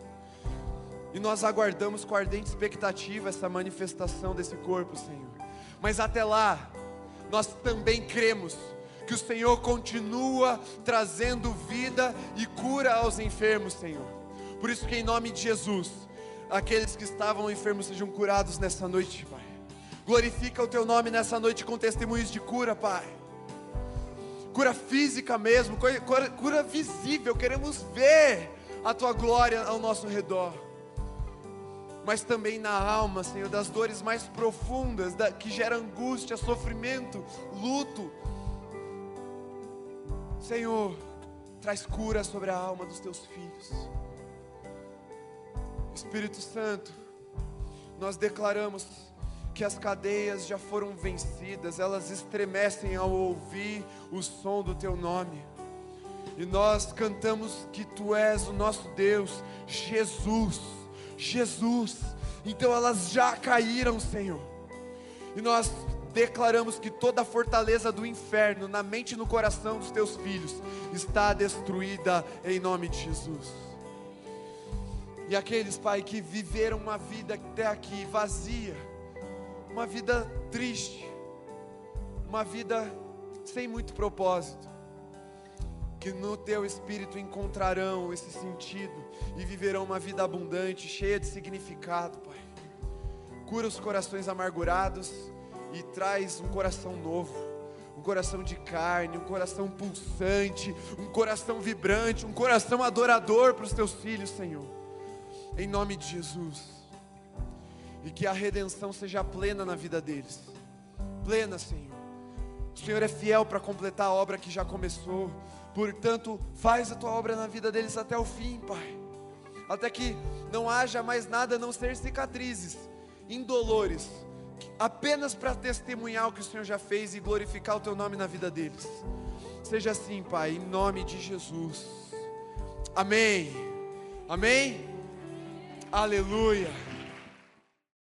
E nós aguardamos com ardente expectativa essa manifestação desse corpo, Senhor. Mas até lá, nós também cremos que o Senhor continua trazendo vida e cura aos enfermos, Senhor. Por isso que em nome de Jesus, aqueles que estavam enfermos sejam curados nessa noite, Pai. Glorifica o teu nome nessa noite com testemunhos de cura, Pai cura física mesmo, cura, cura visível, queremos ver a tua glória ao nosso redor. Mas também na alma, Senhor, das dores mais profundas, da, que gera angústia, sofrimento, luto. Senhor, traz cura sobre a alma dos teus filhos. Espírito Santo, nós declaramos que as cadeias já foram vencidas, elas estremecem ao ouvir o som do teu nome. E nós cantamos que tu és o nosso Deus, Jesus, Jesus. Então elas já caíram, Senhor. E nós declaramos que toda a fortaleza do inferno na mente e no coração dos teus filhos está destruída em nome de Jesus. E aqueles, Pai, que viveram uma vida até aqui vazia, uma vida triste, uma vida sem muito propósito, que no teu espírito encontrarão esse sentido e viverão uma vida abundante, cheia de significado, Pai. Cura os corações amargurados e traz um coração novo um coração de carne, um coração pulsante, um coração vibrante, um coração adorador para os teus filhos, Senhor. Em nome de Jesus e que a redenção seja plena na vida deles. Plena, Senhor. O Senhor é fiel para completar a obra que já começou. Portanto, faz a tua obra na vida deles até o fim, Pai. Até que não haja mais nada a não ser cicatrizes, indolores, apenas para testemunhar o que o Senhor já fez e glorificar o teu nome na vida deles. Seja assim, Pai, em nome de Jesus. Amém. Amém. Aleluia.